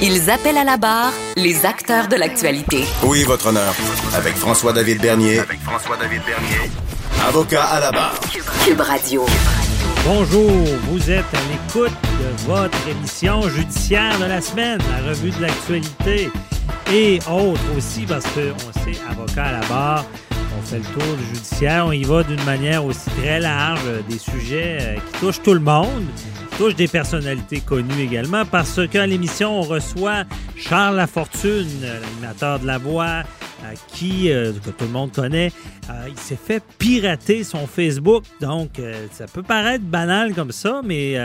Ils appellent à la barre les acteurs de l'actualité. Oui, votre honneur. Avec François-David Bernier. Avec François-David Bernier. Avocat à la barre. Cube Radio. Bonjour, vous êtes à l'écoute de votre émission judiciaire de la semaine, la revue de l'actualité et autres aussi parce qu'on sait, avocat à la barre, on fait le tour du judiciaire, on y va d'une manière aussi très large, des sujets euh, qui touchent tout le monde, qui touchent des personnalités connues également parce qu'à l'émission, on reçoit Charles Lafortune, l'animateur de La Voix, qui, euh, que tout le monde connaît, euh, il s'est fait pirater son Facebook. Donc, euh, ça peut paraître banal comme ça, mais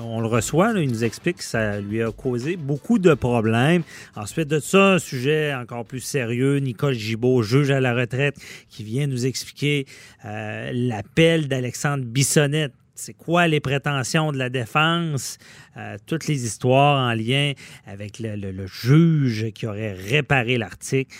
on le reçoit. il nous explique que ça lui a causé beaucoup de problèmes. Ensuite de ça, un sujet encore plus sérieux. Nicole Gibault, juge à la retraite, qui vient nous expliquer l'appel d'Alexandre Bissonnette c'est quoi les prétentions de la défense, toutes les histoires en lien avec le juge qui aurait réparé l'article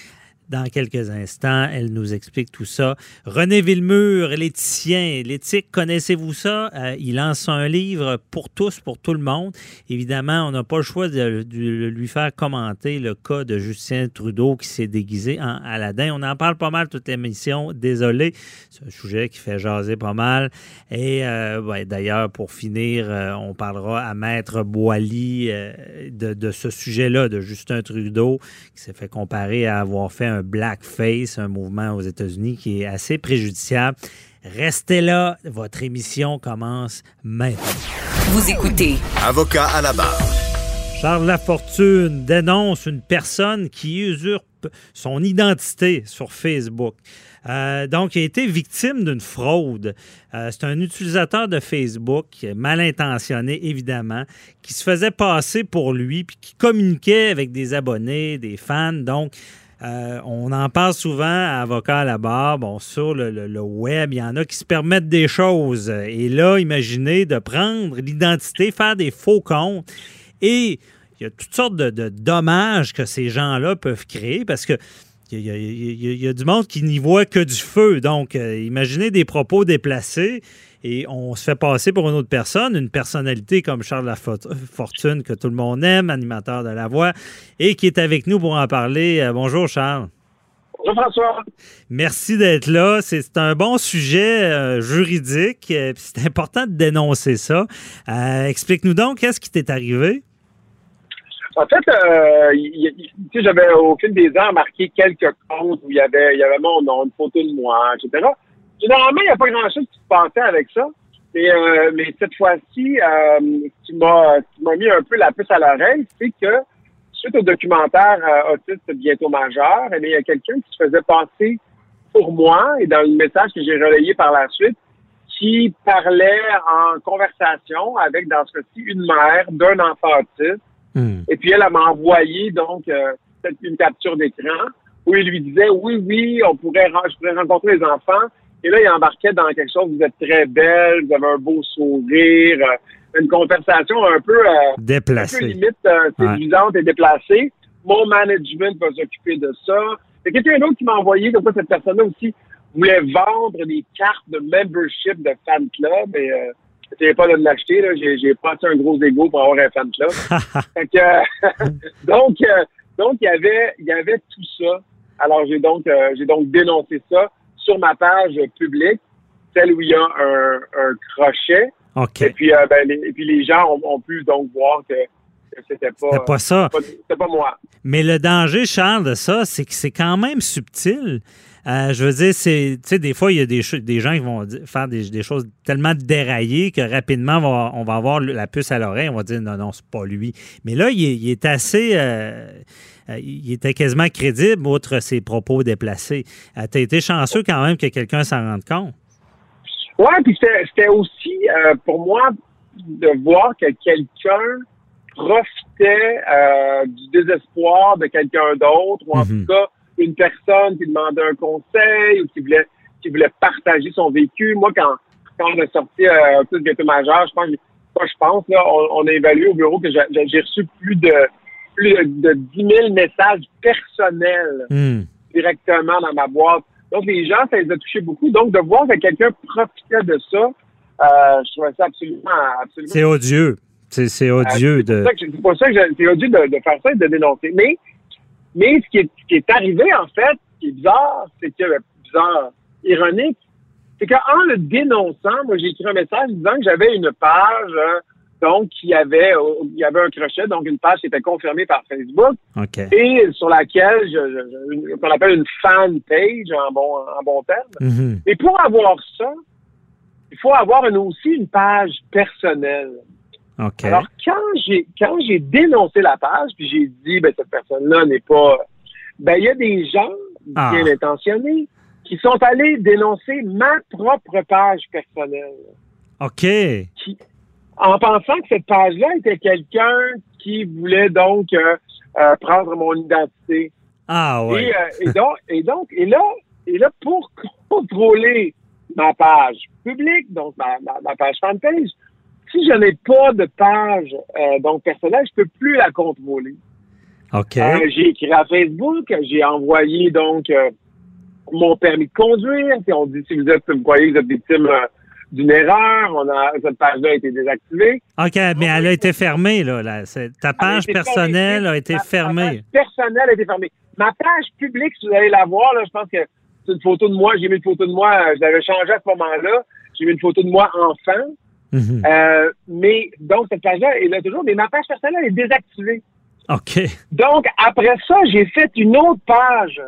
dans quelques instants. Elle nous explique tout ça. René Villemur, l'éthicien, l'éthique, connaissez-vous ça? Euh, il lance un livre pour tous, pour tout le monde. Évidemment, on n'a pas le choix de, lui faire commenter le cas de Justin Trudeau qui s'est déguisé en Aladdin. On en parle pas mal toute l'émission. Désolé, c'est un sujet qui fait jaser pas mal. Et euh, d'ailleurs, pour finir, euh, on parlera à Maître Boily de, de, ce sujet-là, de Justin Trudeau, qui s'est fait comparer à avoir fait un blackface, un mouvement aux États-Unis qui est assez préjudiciable. Restez là, votre émission commence maintenant. Vous écoutez. Avocat à la barre. Charles Lafortune dénonce une personne qui usurpe son identité sur Facebook. Euh, donc, il a été victime d'une fraude. Euh, c'est un utilisateur de Facebook, mal intentionné évidemment, qui se faisait passer pour lui, puis qui communiquait avec des abonnés, des fans. Donc, euh, on en parle souvent à Avocat à la barre. Bon, sur le, web, il y en a qui se permettent des choses. Et là, imaginez de prendre l'identité, faire des faux comptes. Et il y a toutes sortes de, dommages que ces gens-là peuvent créer parce que il y, a, du monde qui n'y voit que du feu. Donc, euh, imaginez des propos déplacés et on se fait passer pour une autre personne, une personnalité comme Charles Lafortune que tout le monde aime, animateur de La Voix, et qui est avec nous pour en parler. Euh, bonjour Charles. Bonjour François. Merci d'être là. C'est un bon sujet euh, juridique. Euh, c'est important de dénoncer ça. Explique-nous donc, qu'est-ce qui t'est arrivé? En fait, j'avais au fil des ans marqué quelques comptes où il y avait, il y avait mon nom, une photo de moi, etc. Généralement, il n'y a pas grand-chose qui se passait avec ça. Mais, euh, mais cette fois-ci, euh, ce qui m'a mis un peu la puce à l'oreille, c'est que suite au documentaire euh, Autiste bientôt majeur, eh il y a quelqu'un qui se faisait passer pour moi et dans le message que j'ai relayé par la suite, qui parlait en conversation avec, dans ce cas-ci, une mère d'un enfant autiste. Hmm. Et puis elle, m'a envoyé donc euh, une capture d'écran où il lui disait oui, oui, on pourrait, je pourrais rencontrer les enfants, et là, il embarquait dans quelque chose, vous êtes très belle, vous avez un beau sourire, euh, une conversation un peu, euh, déplacée. Un peu limite euh, séduisante et déplacée. Mon management va s'occuper de ça. Il y a quelqu'un d'autre qui m'a envoyé, comme cette personne-là aussi voulait vendre des cartes de membership de fan club et euh, j'essayais pas de l'acheter, là. J'ai, j'ai passé un gros ego pour avoir un fan club. donc, donc, il y avait, il y avait tout ça. Alors, j'ai donc, j'ai donc dénoncé ça sur ma page publique, celle où il y a un, crochet. Et puis, euh, ben, les, et puis les gens ont, pu donc voir que c'était pas, pas ça. c'était pas, c'était pas moi. Mais le danger, Charles, de ça, c'est que c'est quand même subtil. Euh, je veux dire, c'est, tu sais, des fois, il y a des, des gens qui vont faire des, des choses tellement déraillées que rapidement, on va, on va avoir la puce à l'oreille. On va dire non, non, c'est pas lui. Mais là, il est, il est assez. euh, euh, il était quasiment crédible, outre ses propos déplacés. Euh, T'as été chanceux quand même que quelqu'un s'en rende compte. Ouais, puis c'était aussi euh, pour moi de voir que quelqu'un profitait du désespoir de quelqu'un d'autre, ou en Mhm. tout cas une personne qui demandait un conseil ou qui voulait qui voulait partager son vécu. Moi, quand quand on a sorti euh, plus bientôt majeur, je pense, pas je pense là, on, on a évalué au bureau que j'ai reçu plus de plus de 10 000 messages personnels Hmm. directement dans ma boîte. Donc, les gens, ça les a touchés beaucoup. Donc, de voir que quelqu'un profitait de ça, euh, je trouvais ça absolument, absolument. C'est odieux. C'est, odieux de. C'est pour ça que- c'est odieux de, de faire ça et de dénoncer. Mais, mais ce qui est, ce qui est arrivé, en fait, ce qui est bizarre, c'est que, bizarre, ironique, c'est qu'en le dénonçant, moi, j'ai écrit un message disant que j'avais une page, euh, donc, qui avait, euh, il y avait un crochet, donc une page qui était confirmée par Facebook OK. et sur laquelle je, je- une- qu'on appelle une fan page en bon, en bon terme. Mhm. Et pour avoir ça, il faut avoir une- aussi une page personnelle. Alors quand j'ai quand j'ai dénoncé la page, puis j'ai dit ben cette personne-là n'est pas ben il y a des gens Ah. bien intentionnés qui sont allés dénoncer ma propre page personnelle OK. en pensant que cette page-là était quelqu'un qui voulait donc euh, euh, prendre mon identité. Ah, ouais. Et, euh, et donc, et donc, et là, et là, pour contrôler ma page publique, donc ma, ma, ma page fanpage, si je n'ai pas de page euh, donc personnelle, je peux plus la contrôler. OK. Euh, j'ai écrit à Facebook, j'ai envoyé donc euh, mon permis de conduire. Puis on dit si vous êtes, vous croyez que vous êtes victime euh, d'une erreur, on a cette page-là a été désactivée. OK, mais elle a été fermée, là. Ta page personnelle a été Ma- ma fermée. page personnelle a été fermée. Ma page publique, si vous allez la voir, là, je pense que c'est une photo de moi. J'ai mis une photo de moi, euh, je l'avais changé à ce moment-là. J'ai mis une photo de moi enfant. Mhm. Euh, mais donc, cette page-là est là toujours, mais ma page personnelle est désactivée. OK. Donc, après ça, j'ai fait une autre page.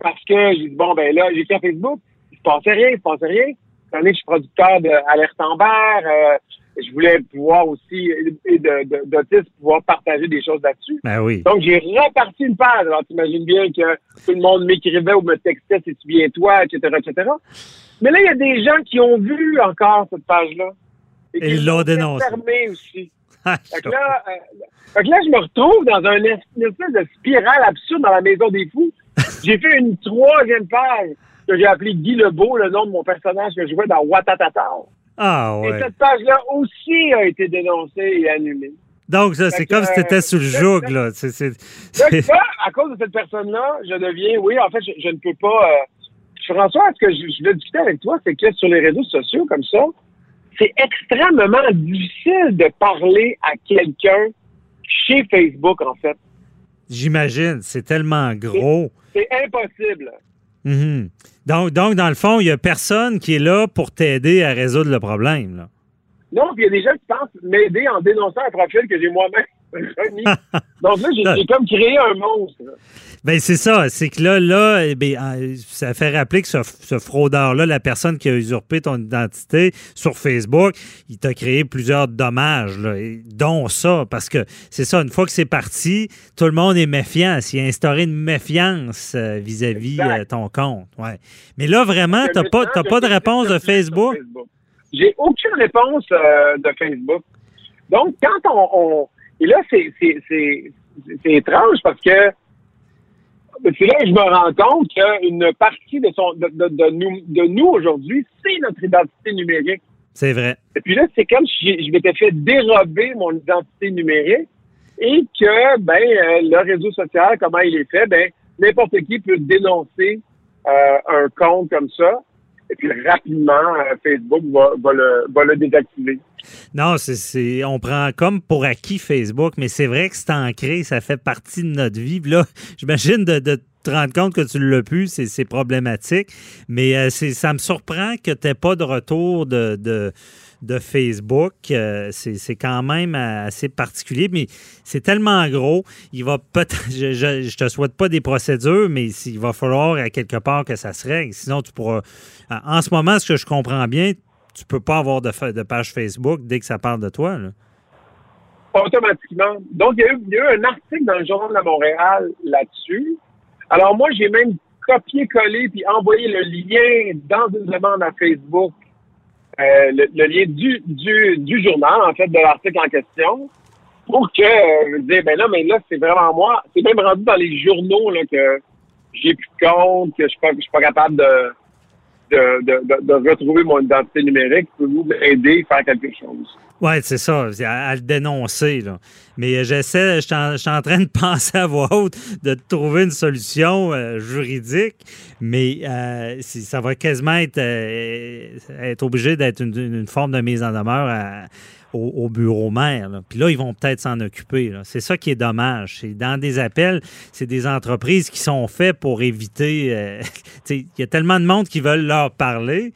Parce que j'ai dit, bon, ben là, j'ai écrit à Facebook, il se passait rien, il se passait rien. Donné que je suis producteur d'Alerte Amber, euh, je voulais pouvoir aussi, et d'autisme, pouvoir partager des choses là-dessus. Ben oui. Donc, j'ai reparti une page. Alors, t'imagines bien que tout le monde m'écrivait ou me textait, c'est-tu bien toi, etc., etc. Mais là, il y a des gens qui ont vu encore cette page-là. Et ils l'ont dénoncé. aussi. Ah, Fait que là, euh, fait que là, je me retrouve dans un une espèce de spirale absurde dans la maison des fous. J'ai fait une troisième page que j'ai appelée Guy Lebeau, le nom de mon personnage que je jouais dans Watatata. Ah, Et ouais. cette page-là aussi a été dénoncée et annulée. Donc, ça, c'est comme si tu étais sous le euh, joug, là. Donc, là, à cause de cette personne-là, je deviens, oui, en fait, je, je ne peux pas. euh, François, ce que je, je voulais discuter avec toi, c'est que sur les réseaux sociaux comme ça, c'est extrêmement difficile de parler à quelqu'un chez Facebook, en fait. J'imagine. C'est tellement gros. C'est impossible. Mhm. donc, donc, dans le fond, il n'y a personne qui est là pour t'aider à résoudre le problème, là. Non, puis il y a des gens qui pensent m'aider en dénonçant un profil que j'ai moi-même remis. Donc là, j'ai comme créé un monstre. Ben c'est ça, c'est que là, là, eh ben, euh, ça fait rappeler que ce, ce fraudeur-là, la personne qui a usurpé ton identité sur Facebook, il t'a créé plusieurs dommages, là, dont ça, parce que c'est ça, une fois que c'est parti, tout le monde est méfiant. Il a instauré une méfiance euh, vis-à-vis Exact. euh, ton compte. Ouais. Mais là, vraiment, Le t'as pas, pas de réponse de Facebook? J'ai aucune réponse euh, de Facebook. Donc, quand on... on- et là, c'est étrange parce que c'est là que je me rends compte qu'une partie de, son, de, de- de nous, de nous aujourd'hui, c'est notre identité numérique. C'est vrai. Et puis là, c'est comme si je m'étais fait dérober mon identité numérique et que, ben, euh, le réseau social, comment il est fait, ben, n'importe qui peut dénoncer euh, un compte comme ça. Et puis rapidement, euh, Facebook va, le, va le désactiver. Non, c'est, c'est- on prend comme pour acquis Facebook, mais c'est vrai que c'est ancré, ça fait partie de notre vie. Là, j'imagine de, de te rendre compte que tu l'as plus, c'est problématique. Mais euh, ça me surprend que tu n'aies pas de retour de, de, Facebook. Euh, c'est quand même assez particulier, mais c'est tellement gros. Il va peut-être. Je, ne te souhaite pas des procédures, mais il va falloir à quelque part que ça se règle. Sinon, tu pourras. En ce moment, ce que je comprends bien, tu peux pas avoir de, de page Facebook dès que ça parle de toi. Automatiquement. Donc, il y, a eu, un article dans le Journal de Montréal là-dessus. Alors, moi, j'ai même copié-collé puis envoyé le lien dans une demande à Facebook, euh, le, lien du, du, journal, en fait, de l'article en question, pour que euh, je ben là, mais là, c'est vraiment moi. C'est même rendu dans les journaux là, que j'ai plus de compte, que je suis pas, je suis pas capable de, de, de, de, retrouver mon identité numérique. Pouvez-vous m'aider à faire quelque chose? Oui, c'est ça, à, le dénoncer. Là. Mais euh, j'essaie, je suis en, train de penser à voix haute de trouver une solution euh, juridique, mais euh, ça va quasiment être, être obligé d'être une, forme de mise en demeure au, bureau maire. Puis là, ils vont peut-être s'en occuper. C'est ça qui est dommage. Dans des appels, c'est des entreprises qui sont faites pour éviter. il y a tellement de monde qui veulent leur parler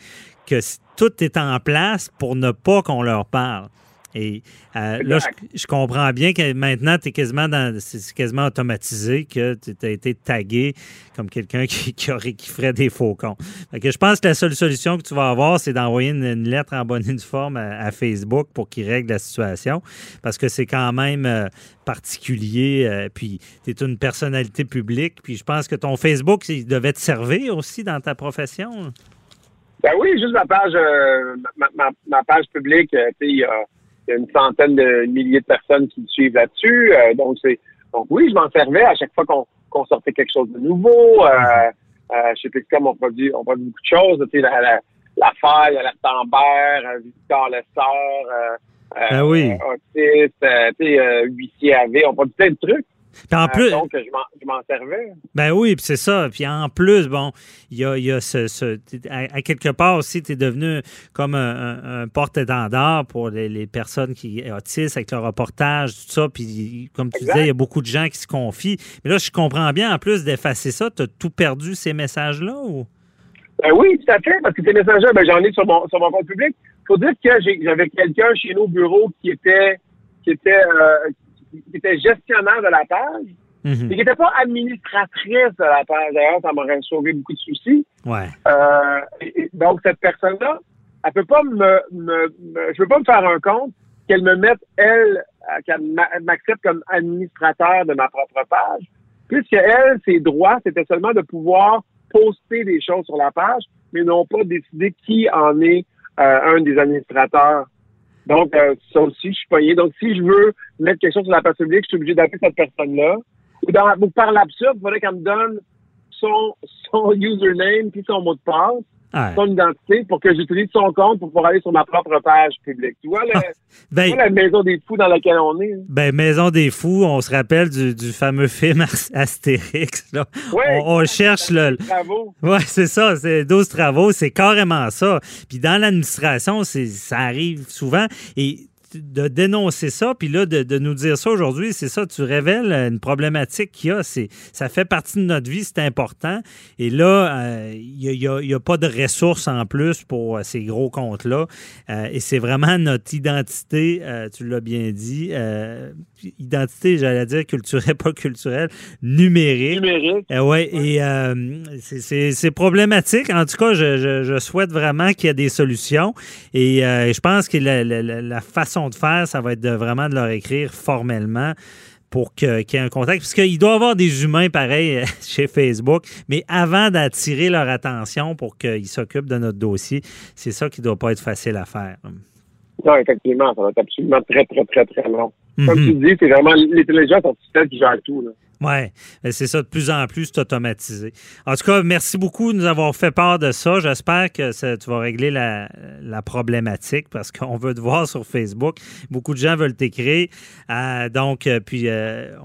que tout est en place pour ne pas qu'on leur parle. Et euh, là, je, comprends bien que maintenant, tu es quasiment dans. C'est quasiment automatisé que tu as été tagué comme quelqu'un qui, qui, ferait des faux comptes. que je pense que la seule solution que tu vas avoir, c'est d'envoyer une, lettre en bonne forme à, Facebook pour qu'il règle la situation. Parce que c'est quand même euh, particulier. Euh, puis tu es une personnalité publique. Puis je pense que ton Facebook, il devait te servir aussi dans ta profession. Ben oui, juste ma page, euh, ma, page publique, euh, il y, a une centaine de milliers de personnes qui me suivent là-dessus. Euh, donc c'est, donc oui, je m'en servais à chaque fois qu'on sortait quelque chose de nouveau. Euh, chez Pixcom, on produit, on produit beaucoup de choses. Tu sais, la, la, la faille, la Tambert, Victor Lessard, ben oui. autiste, tu sais, huissier AV, on produit plein de trucs. En plus, donc, je m'en servais. Ben oui, c'est ça. Puis en plus, bon, il y a, y a ce, à, quelque part aussi, tu es devenu comme un, porte-étendard pour les, personnes qui autistes avec le reportage, tout ça. Puis comme tu disais, il y a beaucoup de gens qui se confient. Mais là, je comprends bien, en plus d'effacer ça, tu as tout perdu ces messages-là ou? Ben oui, tout à fait, parce que ces messages-là, ben, j'en ai sur mon, sur mon compte public. Il faut dire que j'avais quelqu'un chez nous au bureau qui était qui était euh, qui était gestionnaire de la page, mhm. et qui n'était pas administratrice de la page. D'ailleurs, ça m'aurait sauvé beaucoup de soucis. Ouais. Euh, donc, cette personne-là, elle peut pas me, me, je peux pas me faire un compte qu'elle me mette, elle, euh, qu'elle m'accepte comme administrateur de ma propre page, puisque elle, ses droits, c'était seulement de pouvoir poster des choses sur la page, mais non pas décider qui en est euh, un des administrateurs donc, euh, ça aussi, je suis payé. Donc, si je veux mettre quelque chose sur la page publique, je suis obligé d'appeler cette personne-là. Ou, dans, ou par l'absurde, il faudrait qu'elle me donne son, son username puis son mot de passe son identité pour que j'utilise son compte pour pouvoir aller sur ma propre page publique. Tu vois, ben, la maison des fous dans laquelle on est? Ben, Maison des fous, on se rappelle du, du fameux film Astérix. Là. on, cherche le. Travaux. Oui, c'est ça, c'est 12 travaux, c'est carrément ça. Puis dans l'administration, ça arrive souvent. Et de dénoncer ça, puis là, de, nous dire ça aujourd'hui, c'est ça, tu révèles une problématique qu'il y a. Ça fait partie de notre vie, c'est important. Et là, il euh, n'y a, pas de ressources en plus pour euh, ces gros comptes-là. Euh, et c'est vraiment notre identité, tu l'as bien dit, identité, j'allais dire culturelle, pas culturelle, numérique. Numérique. ouais, et c'est problématique. En tout cas, je, souhaite vraiment qu'il y ait des solutions. Et je pense que la façon de faire, ça va être de vraiment de leur écrire formellement pour qu'il y ait un contact. Parce qu'il doit y avoir des humains pareils chez Facebook, mais avant d'attirer leur attention pour qu'ils s'occupent de notre dossier, c'est ça qui ne doit pas être facile à faire. Non, effectivement, ça va être absolument très, très, très, très long. Comme mhm. tu dis, c'est vraiment l'intelligence artificielle qui gère tout. Là. Oui, c'est ça, de plus en plus, c'est automatisé. En tout cas, merci beaucoup de nous avoir fait part de ça. J'espère que tu vas régler la, problématique parce qu'on veut te voir sur Facebook. Beaucoup de gens veulent t'écrire. Euh, donc, euh, puis, euh,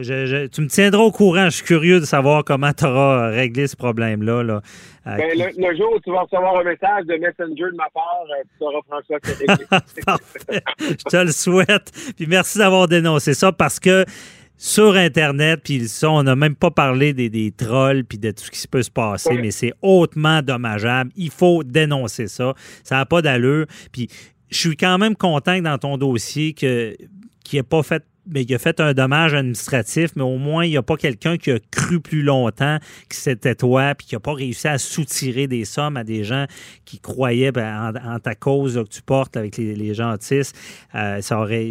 tu me tiendras au courant. Je suis curieux de savoir comment tu auras réglé ce problème-là. Là, ben, le, jour où tu vas recevoir un message de Messenger de ma part, tu sauras François que Je te le souhaite. Puis merci d'avoir dénoncé ça parce que sur Internet, puis on n'a même pas parlé des, des trolls puis de tout ce qui peut se passer, mais c'est hautement dommageable. Il faut dénoncer ça. Ça n'a pas d'allure. Puis je suis quand même content que dans ton dossier que qui n'ait pas fait mais il a fait un dommage administratif, mais au moins, il n'y a pas quelqu'un qui a cru plus longtemps que c'était toi, puis qui n'a pas réussi à soutirer des sommes à des gens qui croyaient ben, en, ta cause que tu portes avec les, gens autistes. Euh, ça aurait,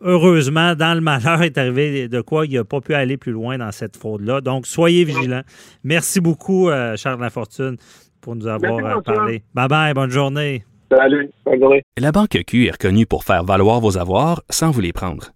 heureusement, dans le malheur est arrivé de quoi il n'a pas pu aller plus loin dans cette fraude-là. Donc, soyez vigilants. Merci beaucoup, euh, Charles Lafortune, pour nous avoir euh, parlé. Bye bye, bonne journée. Salut, bonne journée. La Banque Q est reconnue pour faire valoir vos avoirs sans vous les prendre.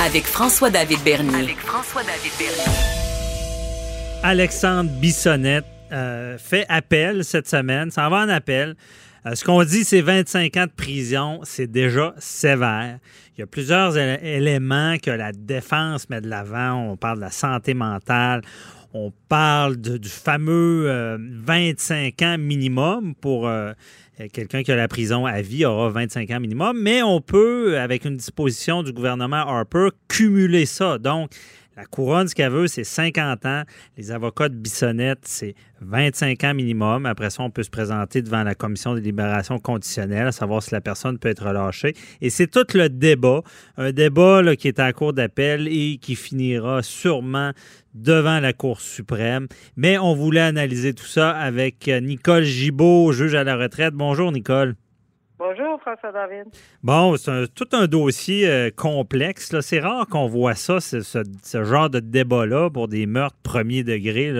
Avec François-David Bernier. Avec François-David Bernier. Alexandre Bissonnette euh, fait appel cette semaine, Ça va en appel. Euh, ce qu'on dit, c'est 25 ans de prison, c'est déjà sévère. Il y a plusieurs éléments que la défense met de l'avant. On parle de la santé mentale, on parle du fameux 25 euh, ans minimum pour euh, quelqu'un qui a la prison à vie aura 25 ans minimum, mais on peut, avec une disposition du gouvernement Harper, cumuler ça. Donc, la couronne, ce qu'elle veut, c'est 50 ans. Les avocats de Bissonnette, c'est 25 ans minimum. Après ça, on peut se présenter devant la commission de libération conditionnelle, à savoir si la personne peut être relâchée. Et c'est tout le débat, un débat qui est en cours d'appel et qui finira sûrement devant la Cour suprême. Mais on voulait analyser tout ça avec Nicole Gibault, juge à la retraite. Bonjour, Nicole. Bonjour, François David. Bon, c'est tout un dossier euh, complexe. C'est rare qu'on voit ça, ce, genre de débat-là pour des meurtres premier degré,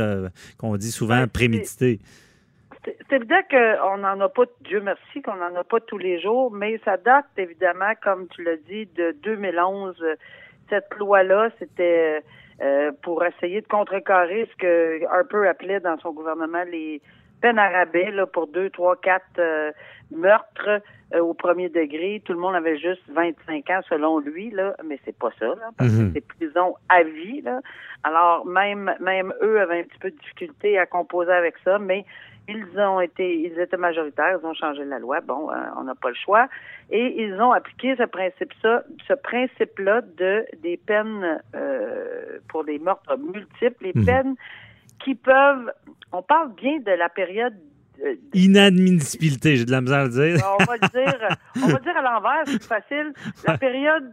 qu'on dit souvent ben, prémédités. C'est évident qu'on n'en a pas, Dieu merci, qu'on n'en a pas tous les jours, mais ça date évidemment, comme tu l'as dit, de 2011. Cette loi-là, c'était euh, pour essayer de contrecarrer ce que Harper appelait dans son gouvernement les peine à rabais là, pour deux, trois, quatre euh, meurtres euh, au premier degré. Tout le monde avait juste 25 ans selon lui, là, mais c'est pas ça, là, parce que mhm. c'est prison à vie. Là. Alors même même eux avaient un petit peu de difficulté à composer avec ça, mais ils ont été ils étaient majoritaires, ils ont changé la loi. Bon, euh, on n'a pas le choix. Et ils ont appliqué ce principe ça, ce principe-là de des peines pour des meurtres multiples, les mhm. peines qui peuvent. On parle bien de la période euh, Inadmissibilité, j'ai de la misère à dire. On va dire, on va dire à l'envers, c'est facile. La période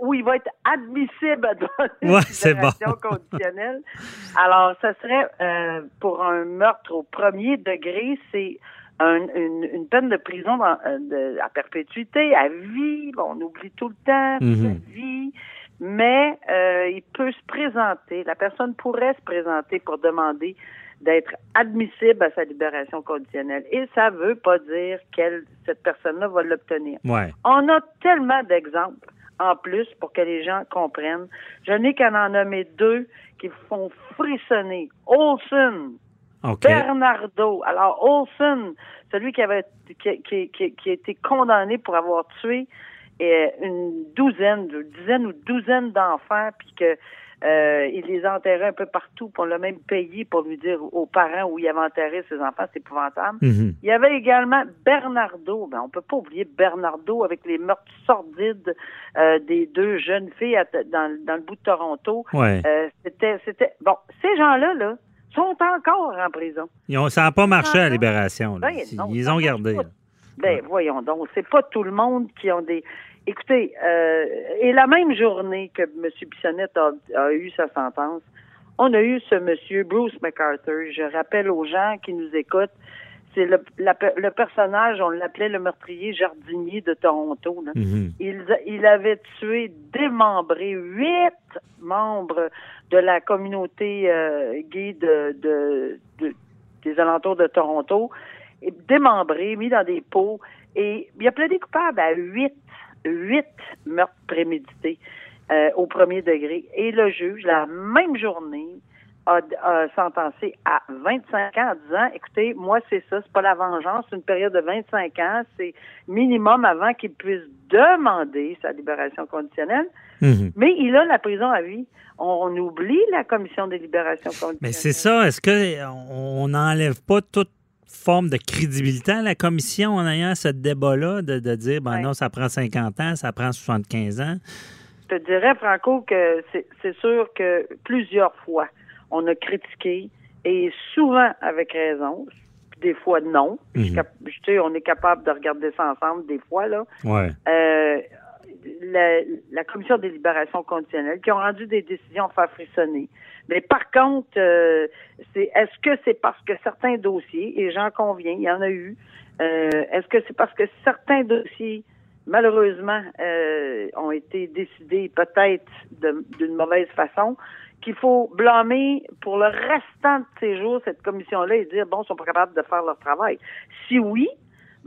où il va être admissible dans une ouais, conditionnelle. Alors, ça serait euh, pour un meurtre au premier degré, c'est une, peine de prison euh, à perpétuité, à vie. Bon, on oublie tout le temps, mm à vie mais euh, il peut se présenter, la personne pourrait se présenter pour demander d'être admissible à sa libération conditionnelle. Et ça veut pas dire qu'elle, cette personne-là va l'obtenir. On a tellement d'exemples en plus pour que les gens comprennent. Je n'ai qu'à en nommer deux qui font frissonner. Olson, Bernardo. Alors, Olson, celui qui avait qui, qui, qui, qui a été condamné pour avoir tué une douzaine, une dizaine ou douzaine d'enfants, puis que euh, il les enterrait un peu partout, pour le même payé pour lui dire aux parents où il avait enterré ses enfants, c'est épouvantable. Mhm. Il y avait également Bernardo, ben on peut pas oublier Bernardo avec les meurtres sordides euh, des deux jeunes filles dans, dans le bout de Toronto. Euh, c'était, c'était bon, ces gens-là là sont encore en prison. Ils ont, ça n'a pas marché à la libération. Ben, ils, ont gardé. Ben voyons donc, c'est pas tout le monde qui ont des Écoutez, euh, et la même journée que M. Bissonnette a, eu sa sentence, on a eu ce monsieur Bruce McArthur. Je rappelle aux gens qui nous écoutent, c'est le, le, personnage, on l'appelait le meurtrier jardinier de Toronto. Mm-hmm. il, il, avait tué, démembré huit membres de la communauté euh, gay de, de, des alentours de Toronto, démembré, mis dans des pots, et il a plaidé coupable à huit huit meurtres prémédités. euh, au premier degré. Et le juge, la même journée, a, sentencé à 25 ans en disant, écoutez, moi, c'est ça, c'est pas la vengeance, c'est une période de 25 ans, c'est minimum avant qu'il puisse demander sa libération conditionnelle. Mhm. Mais il a la prison à vie. On, oublie la commission des libérations conditionnelles. Mais c'est ça, est-ce qu'on n'enlève pas toute forme de crédibilité à la commission en ayant ce débat-là de, dire, ben non, ça prend 50 ans, ça prend 75 ans? Je te dirais, Franco, que c'est sûr que plusieurs fois, on a critiqué, et souvent avec raison, des fois non. Mhm. Je, sais, on est capable de regarder ça ensemble des fois, là. Ouais. Euh, la, commission des libérations conditionnelles qui ont rendu des décisions faire frissonner. Mais par contre, euh, c'est est-ce que c'est parce que certains dossiers, et j'en conviens, il y en a eu, euh, est-ce que c'est parce que certains dossiers, malheureusement, euh, ont été décidés peut-être d'une mauvaise façon, qu'il faut blâmer pour le restant de ces jours cette commission-là et dire, bon, ils sont pas capables de faire leur travail? Si oui,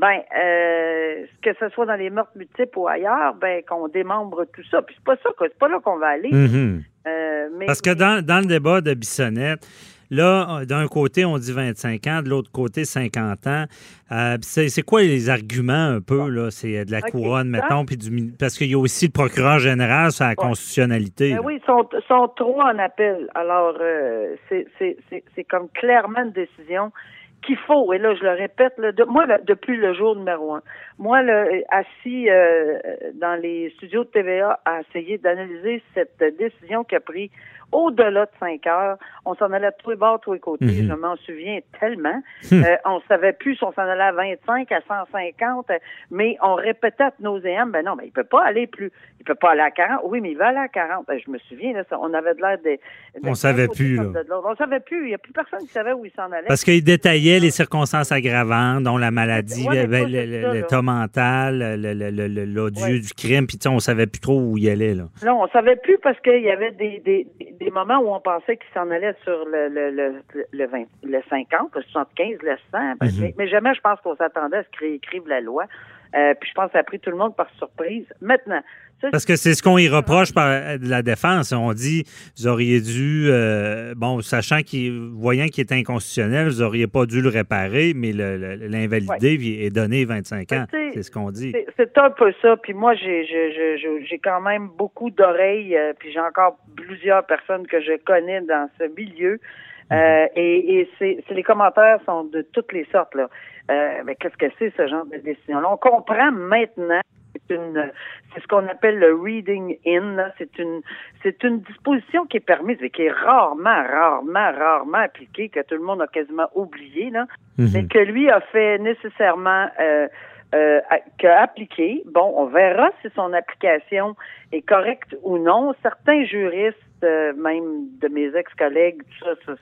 ben euh, que ce soit dans les meurtres multiples ou ailleurs, ben qu'on démembre tout ça. Puis c'est pas ça, c'est pas là qu'on va aller. Mhm. Euh, Parce que dans, dans, le débat de Bissonnette, là, d'un côté, on dit 25 ans, de l'autre côté, 50 ans. Euh, c'est quoi les arguments un peu, là? C'est de la couronne, mettons, puis du, parce qu'il y a aussi le procureur général sur la constitutionnalité. Ben oui, ils sont, sont trois en appel. Alors, c'est comme clairement une décision qu'il faut, et là je le répète, là, moi depuis le jour numéro un, moi le, assis euh, dans les studios de TVA à essayer d'analyser cette décision qu'a pris au-delà de 5 heures. On s'en allait de tous les bords, tous les côtés. Mhm. Je m'en souviens tellement. Hmm. Euh, on savait plus si on s'en allait à 25, à 150, mais on répétait à nos AM, ben non, mais il peut pas aller plus. Il peut pas aller à 40. Oui, mais il va aller à 40. Ben, je me souviens, là, on avait de l'air de, On savait plus, là. On savait plus. Il n'y a plus personne qui savait où il s'en allait. Parce qu'il détaillait les circonstances aggravantes, dont la maladie, l'état mental, l'odieux du crime, puis on savait plus trop où il allait, là. Non, on savait plus parce qu'il y avait des, des des moments où on pensait qu'il s'en allait sur le, le, le, le, 20, le 50, le 75, le 100. Ben, mhm. mais, jamais je pense qu'on s'attendait à ce qu'ils écrivent la loi. Euh, puis je pense que ça a pris tout le monde par surprise. Maintenant, parce que c'est ce qu'on y reproche par de la défense. On dit, vous auriez dû, euh, bon, sachant qu'il, voyant qu'il est inconstitutionnel, vous n'auriez pas dû le réparer, mais l'invalidé est donné 25 ans. C'est ce qu'on dit. C'est un peu ça. Puis moi, j'ai quand même beaucoup d'oreilles, euh, puis j'ai encore plusieurs personnes que je connais dans ce milieu. Euh, mhm. et, et c'est les commentaires sont de toutes les sortes là. mais qu'est-ce que c'est ce genre de décision? On comprend maintenant c'est une, c'est ce qu'on appelle le reading in. C'est une, c'est une disposition qui est permise, mais qui est rarement, rarement, rarement appliquée, que tout le monde a quasiment oublié, là, mhm. mais que lui a fait nécessairement. Euh, euh, appliqué. Bon, on verra si son application est correcte ou non. Certains juristes, euh, même de mes ex-collègues, tout ça,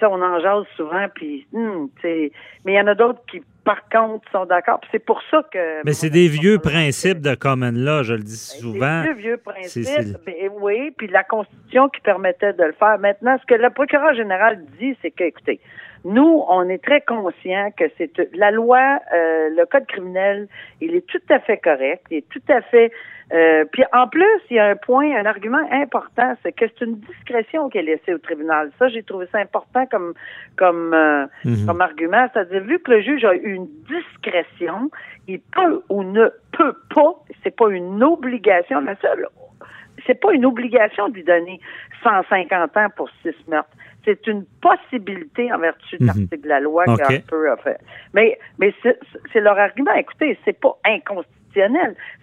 ça, on en jase souvent, puis, hmm, mais il y en a d'autres qui par contre, sont d'accord. C'est pour ça que. Mais c'est des vieux principes de common law, je le dis souvent. Des vieux principes, ben, oui, puis la Constitution qui permettait de le faire. Maintenant, ce que le procureur général dit, c'est que, écoutez, nous, on est très conscients que c'est la loi, euh, le code criminel, il est tout à fait correct, il est tout à fait euh, puis en plus, il y a un point, un argument important, c'est que c'est une discrétion qui est laissée au tribunal. Ça, j'ai trouvé ça important comme comme euh, mhm. comme argument. C'est-à-dire, vu que le juge a eu une discrétion, il peut ou ne peut pas, c'est pas une obligation, la seule, c'est pas une obligation de lui donner 150 ans pour six meurtres. C'est une possibilité en vertu de mhm. l'article de la loi okay. peu a fait. Mais, mais c'est leur argument. Écoutez, c'est pas inconstitutionnel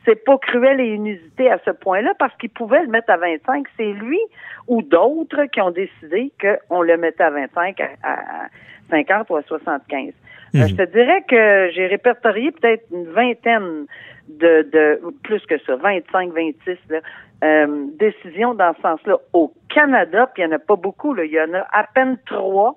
c'est pas cruel et inusité à ce point-là parce qu'il pouvait le mettre à 25. C'est lui ou d'autres qui ont décidé qu'on le mettait à 25, à, 50 ou à 75. Euh, mhm. je te dirais que j'ai répertorié peut-être une vingtaine de, de plus que ça, 25, 26 euh, décisions dans ce sens-là au Canada, puis il n'y en a pas beaucoup, là. il y en a à peine trois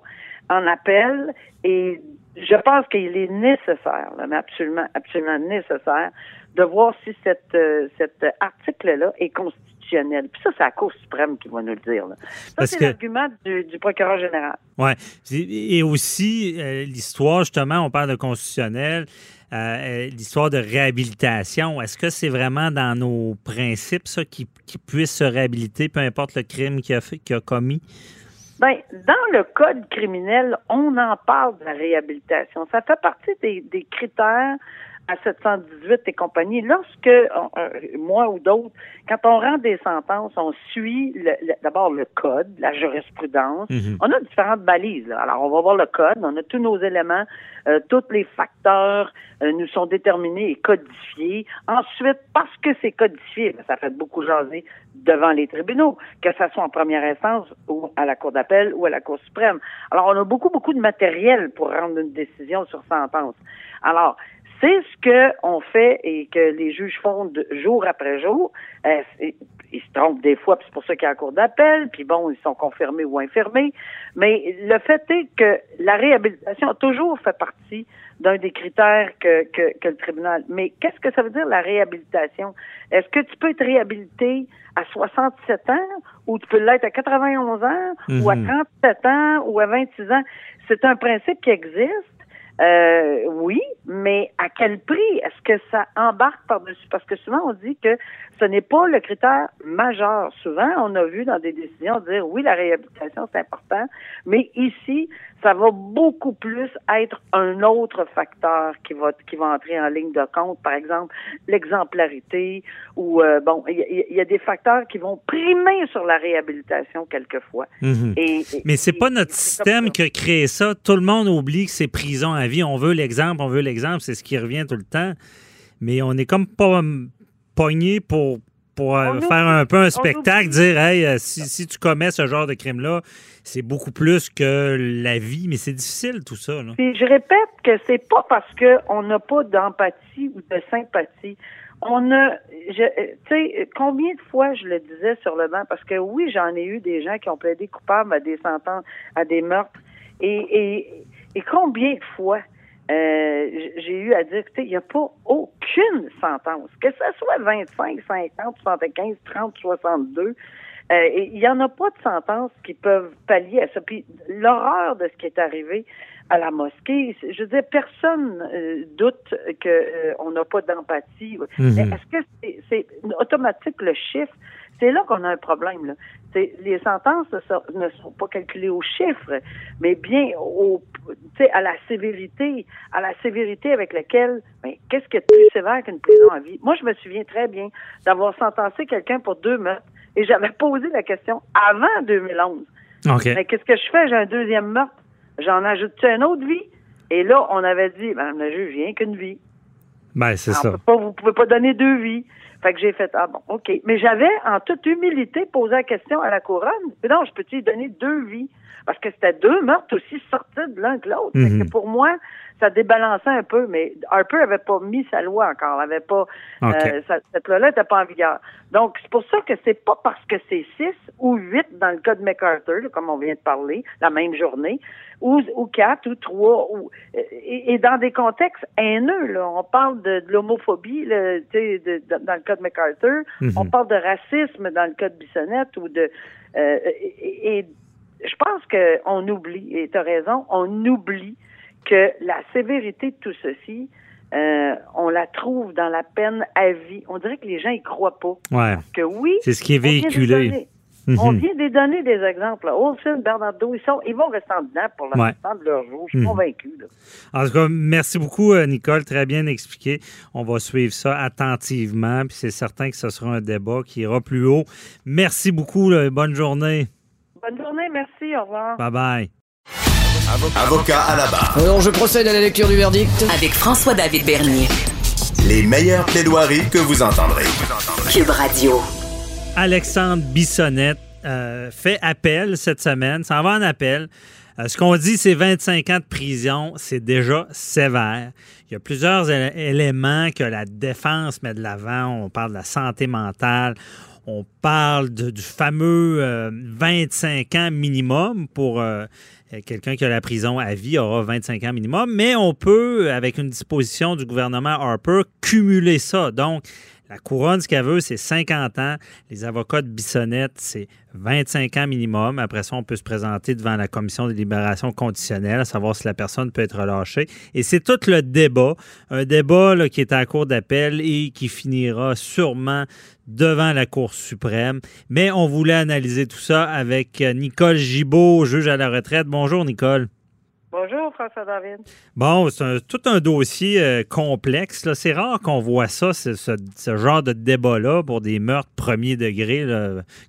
en appel et je pense qu'il est nécessaire, mais absolument, absolument nécessaire, de voir si cette, cet article-là est constitutionnel. Puis ça, c'est la Cour suprême qui va nous le dire. Ça, c'est l'argument du, du, procureur général. Oui. Et aussi, l'histoire, justement, on parle de constitutionnel. Euh, euh, l'histoire de réhabilitation. Est-ce que c'est vraiment dans nos principes, ça, qu'il puisse se réhabiliter, peu importe le crime qu'il a, fait, a commis? Bien, dans le code criminel, on en parle de la réhabilitation. Ça fait partie des, des critères à 718 et compagnie, lorsque euh, moi ou d'autres, quand on rend des sentences, on suit d'abord le code, la jurisprudence. Mhm. On a différentes balises. Alors, on va voir le code, on a tous nos éléments, euh, tous les facteurs euh, nous sont déterminés et codifiés. Ensuite, parce que c'est codifié, ben, ça fait beaucoup jaser devant les tribunaux, que ce soit en première instance ou à la Cour d'appel ou à la Cour suprême. Alors, on a beaucoup, beaucoup de matériel pour rendre une décision sur sentence. Alors, c'est ce qu'on fait et que les juges font jour après jour. Euh, ils se trompent des fois, puis c'est pour ça qu'il y a un cours d'appel, puis bon, ils sont confirmés ou infirmés. Mais le fait est que la réhabilitation a toujours fait partie d'un des critères que, que, le tribunal. Mais qu'est-ce que ça veut dire la réhabilitation? Est-ce que tu peux être réhabilité à 67 ans ou tu peux l'être à 91 ans ou à 37 mhm. ans ou à 26 ans? C'est un principe qui existe euh, oui, mais à quel prix est-ce que ça embarque par-dessus? Parce que souvent, on dit que ce n'est pas le critère majeur. Souvent, on a vu dans des décisions dire oui, la réhabilitation, c'est important, mais ici, ça va beaucoup plus être un autre facteur qui va qui va entrer en ligne de compte. Par exemple, l'exemplarité ou euh, bon, il y, a des facteurs qui vont primer sur la réhabilitation quelquefois. Mhm. Et, Mais c'est pas notre système qui a créé ça. Tout le monde oublie que c'est prison à vie. On veut l'exemple, on veut l'exemple, c'est ce qui revient tout le temps. Mais on est comme pas pogné pour pour euh, faire un peu un spectacle, dire hey, euh, si, si, tu commets ce genre de crime-là, c'est beaucoup plus que la vie, mais c'est difficile tout ça. Là. je répète que c'est pas parce qu'on n'a pas d'empathie ou de sympathie. On a, tu sais, combien de fois je le disais sur le banc, parce que oui, j'en ai eu des gens qui ont plaidé coupables à des sentences, à des meurtres, et, et, et combien de fois euh, j'ai eu à dire, il n'y a pas aucune sentence, que ce soit 25, 50, 75, 30, 62, il n'y en a pas de sentences qui peuvent pallier à ça. Puis l'horreur de ce qui est arrivé à la mosquée, je veux dire, personne euh, doute que euh, on n'a pas d'empathie. Mhm. Est-ce que c'est automatique le chiffre? C'est là qu'on a un problème. Là. Les sentences ne sont pas calculées au chiffre, mais bien au, à la sévérité, à la sévérité avec laquelle, ben, qu'est-ce qui est plus sévère qu'une prison à vie? Moi, je me souviens très bien d'avoir sentencé quelqu'un pour deux meurtres et j'avais posé la question avant 2011. Mais qu'est-ce que je fais? J'ai un deuxième meurtre. J'en ajoute une autre vie? Et là, on avait dit, ben, le juge, rien qu'une vie. Ben, c'est ça. Pas, vous pouvez pas donner deux vies. Fait que j'ai fait, ah bon, OK. Mais j'avais, en toute humilité, posé la question à la couronne. Mais non, je peux-tu donner deux vies? Parce que c'était deux meurtres aussi sortis de l'un que l'autre. Mhm. Pour moi, ça débalançait un peu, mais Harper avait pas mis sa loi encore, avait pas euh, cette loi-là n'était pas en vigueur. Donc c'est pour ça que c'est pas parce que c'est six ou huit dans le cas de MacArthur, comme on vient de parler, la même journée, ou, ou quatre ou trois, ou et, dans des contextes haineux. Là, on parle de, l'homophobie, de, de, dans le cas de MacArthur, mhm. on parle de racisme dans le cas de Bissonnette ou de euh, et, et je pense qu'on oublie, et tu as raison, on oublie que la sévérité de tout ceci, euh, on la trouve dans la peine à vie. On dirait que les gens y croient pas. Ouais. Parce que oui, c'est ce qui est véhiculé. On mhm. vient de donner des exemples. Olsen, Bernardo, ils, sont, ils vont rester en dedans pour le de leur jour. Je suis mhm. convaincu. En tout cas, merci beaucoup, euh, Nicole. Très bien expliqué. On va suivre ça attentivement. Puis c'est certain que ce sera un débat qui ira plus haut. Merci beaucoup. Bonne journée. Bonne journée. Merci. Au revoir. Bye bye. Avocat à la barre. Alors, je procède à la lecture du verdict. Avec François-David Bernier. Les meilleures plaidoiries que vous entendrez. Cube Radio. Alexandre Bissonnette euh, fait appel cette semaine, Ça va en appel. Euh, ce qu'on dit, c'est 25 ans de prison, c'est déjà sévère. Il y a plusieurs éléments que la défense met de l'avant. On parle de la santé mentale, on parle du fameux 25 euh, ans minimum pour quelqu'un qui a la prison à vie aura 25 ans minimum, mais on peut, avec une disposition du gouvernement Harper, cumuler ça. Donc, la couronne, ce qu'elle veut, c'est 50 ans. Les avocats de Bissonnette, c'est 25 ans minimum. Après ça, on peut se présenter devant la commission de libération conditionnelle, à savoir si la personne peut être relâchée. Et c'est tout le débat. Un débat qui est à la Cour d'appel et qui finira sûrement devant la Cour suprême. Mais on voulait analyser tout ça avec Nicole Gibault, juge à la retraite. Bonjour, Nicole. Bonjour, François David. Bon, c'est tout un dossier euh, complexe. C'est rare qu'on voit ça, ce, genre de débat-là pour des meurtres premier degré,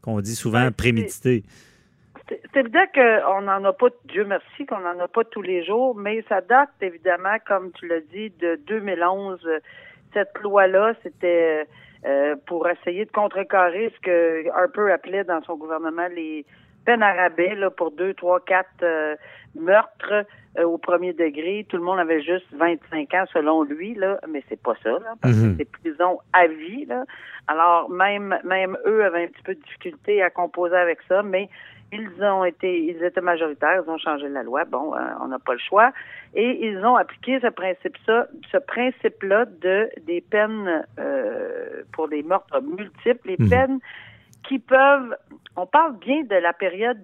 qu'on dit souvent ben, prémédités. C'est évident qu'on n'en a pas, Dieu merci, qu'on n'en a pas tous les jours, mais ça date évidemment, comme tu l'as dit, de 2011. Cette loi-là, c'était euh, pour essayer de contrecarrer ce que Harper appelait dans son gouvernement les peine à rabais là, pour deux, trois, quatre euh, meurtres euh, au premier degré. Tout le monde avait juste 25 ans selon lui, là, mais c'est pas ça, là, parce que mhm. c'est prison à vie. Là. Alors même même eux avaient un petit peu de difficulté à composer avec ça, mais ils ont été ils étaient majoritaires, ils ont changé la loi. Bon, euh, on n'a pas le choix. Et ils ont appliqué ce principe ça, ce principe-là de des peines pour des meurtres multiples, les mhm. peines qui peuvent. On parle bien de la période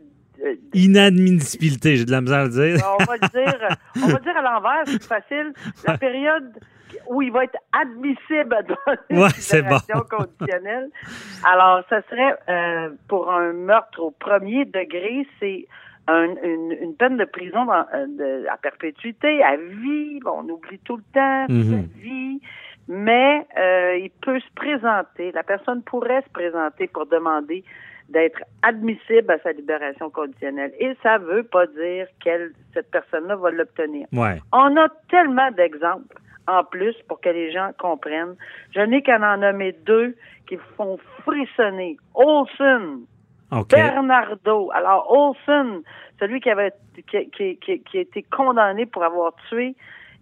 Inadmissibilité, j'ai de la misère à le dire. on va le dire, on va dire à l'envers, c'est facile. La période où il va être admissible dans une ouais, conditionnelle. Alors, ça serait euh, pour un meurtre au premier degré, c'est une, peine de prison euh, à perpétuité, à vie. Bon, on oublie tout le temps, mm à vie. Mais euh, il peut se présenter, la personne pourrait se présenter pour demander d'être admissible à sa libération conditionnelle. Et ça veut pas dire que cette personne-là va l'obtenir. Ouais. On a tellement d'exemples en plus pour que les gens comprennent. Je n'ai qu'à en nommer deux qui font frissonner. Olson, Bernardo. Alors, Olson, celui qui avait qui, qui, qui, qui a été condamné pour avoir tué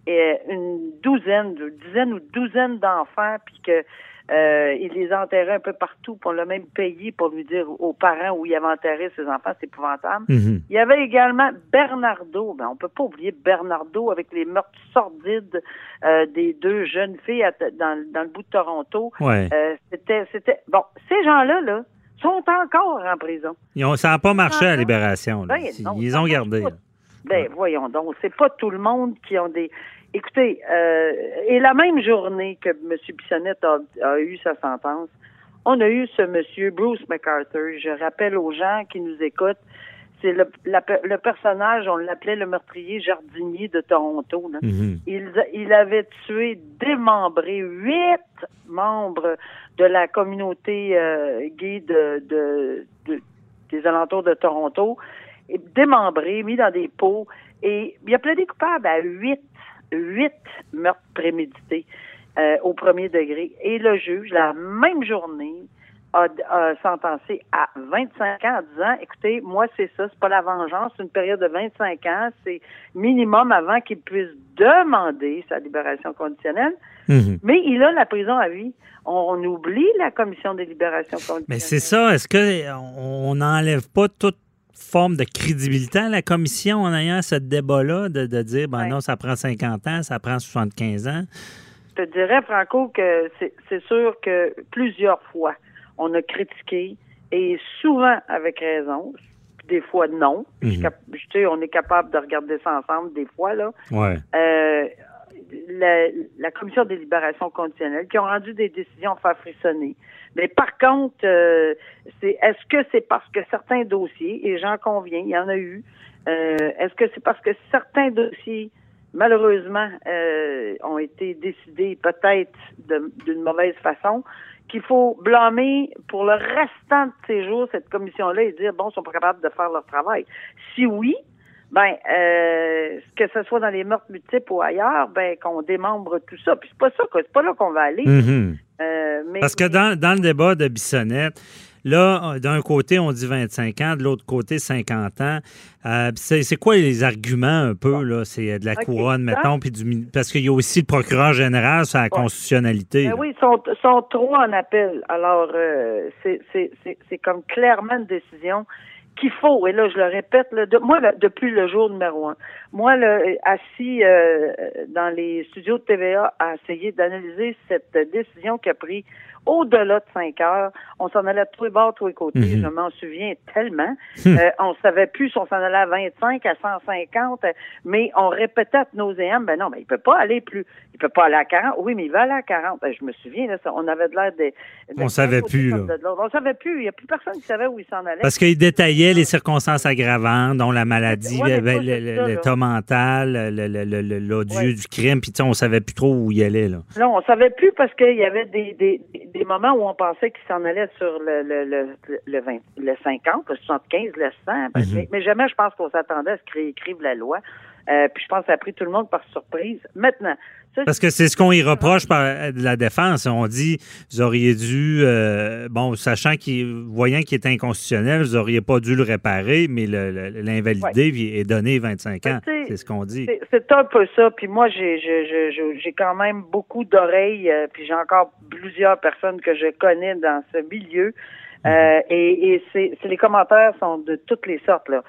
une douzaine, une dizaine ou douzaine d'enfants, puis que euh, il les a enterrés un peu partout, pour le même payé pour lui dire aux parents où il avait enterré ses enfants, c'est épouvantable. Mhm. Il y avait également Bernardo, ben on peut pas oublier Bernardo avec les meurtres sordides euh, des deux jeunes filles dans, dans le bout de Toronto. Ouais. Euh, c'était, c'était bon, ces gens-là là sont encore en prison. Ils ont, ça n'a pas marché à la libération. Ben, ils ont gardé. Ben, voyons donc, c'est pas tout le monde qui ont des. Écoutez, euh, et la même journée que M. Bissonnette a, eu sa sentence, on a eu ce monsieur Bruce McArthur. Je rappelle aux gens qui nous écoutent, c'est le, le, personnage, on l'appelait le meurtrier jardinier de Toronto. Mm-hmm. il, il, avait tué, démembré huit membres de la communauté euh, gay de, de, des alentours de Toronto démembré, mis dans des pots. Et il a plaidé coupable à huit, huit meurtres prémédités euh, au premier degré. Et le juge, la même journée, a, sentencé à 25 ans en disant, écoutez, moi, c'est ça, c'est pas la vengeance, c'est une période de 25 ans, c'est minimum avant qu'il puisse demander sa libération conditionnelle. Mhm. Mais il a la prison à vie. On, oublie la commission des libérations conditionnelles. Mais c'est ça. Est-ce qu'on n'enlève pas toute forme de crédibilité à la commission en ayant ce débat-là de, dire, ben non, ça prend 50 ans, ça prend 75 ans? Je te dirais, Franco, que c'est sûr que plusieurs fois, on a critiqué, et souvent avec raison, des fois non. Mhm. Je, sais, on est capable de regarder ça ensemble des fois, là. Ouais. Euh, la, commission des libérations conditionnelles qui ont rendu des décisions faire frissonner. Mais par contre, euh, c'est est-ce que c'est parce que certains dossiers, et j'en conviens, il y en a eu, euh, est-ce que c'est parce que certains dossiers, malheureusement, euh, ont été décidés peut-être d'une mauvaise façon, qu'il faut blâmer pour le restant de ces jours cette commission-là et dire, bon, ils sont pas capables de faire leur travail? Si oui, ben euh, que ce soit dans les meurtres multiples ou ailleurs, ben qu'on démembre tout ça. Puis c'est pas ça, c'est pas là qu'on va aller. Mm-hmm. Euh, Parce que dans, le débat de Bissonnette, là, d'un côté, on dit 25 ans, de l'autre côté, 50 ans. Euh, c'est quoi les arguments un peu, là? C'est de la couronne, mettons, puis du, parce qu'il y a aussi le procureur général sur la constitutionnalité. Ben oui, ils sont, sont trois en appel. Alors, c'est comme clairement une décision qu'il faut, et là je le répète, là, de, moi depuis le jour numéro un, moi le, assis euh, dans les studios de TVA à essayer d'analyser cette décision qu'a pris au-delà de 5 heures. On s'en allait de tous les bords, tous les côtés. Mhm. Je m'en souviens tellement. Hmm. Euh, on savait plus si on s'en allait à 25, à 150, mais on répétait à nos ben non, mais il peut pas aller plus. Il peut pas aller à 40. Oui, mais il va aller à 40. Ben, je me souviens, là, on avait de l'air des... on savait plus, là. On savait plus. Il n'y a plus personne qui savait où il s'en allait. Parce qu'il détaillait les circonstances aggravantes, dont la maladie, l'état mental, l'odieux du crime, puis on savait plus trop où il allait, là. Non, on savait plus parce qu'il y avait des, des, des moments où on pensait qu'il s'en allait sur le, le, le, le, 20, le 50, le 75, le 100. Ben, mhm. mais, jamais je pense qu'on s'attendait à ce qu'ils écrivent la loi. Euh, puis je pense que ça a pris tout le monde par surprise. Maintenant, parce que c'est ce qu'on y reproche par euh, la défense. On dit, vous auriez dû, euh, bon, sachant qu'il, voyant qu'il est inconstitutionnel, vous n'auriez pas dû le réparer, mais l'invalidé est donné 25 ans. C'est ce qu'on dit. C'est un peu ça. Puis moi, j'ai quand même beaucoup d'oreilles, euh, puis j'ai encore plusieurs personnes que je connais dans ce milieu. Mhm. et, et c'est les commentaires sont de toutes les sortes là.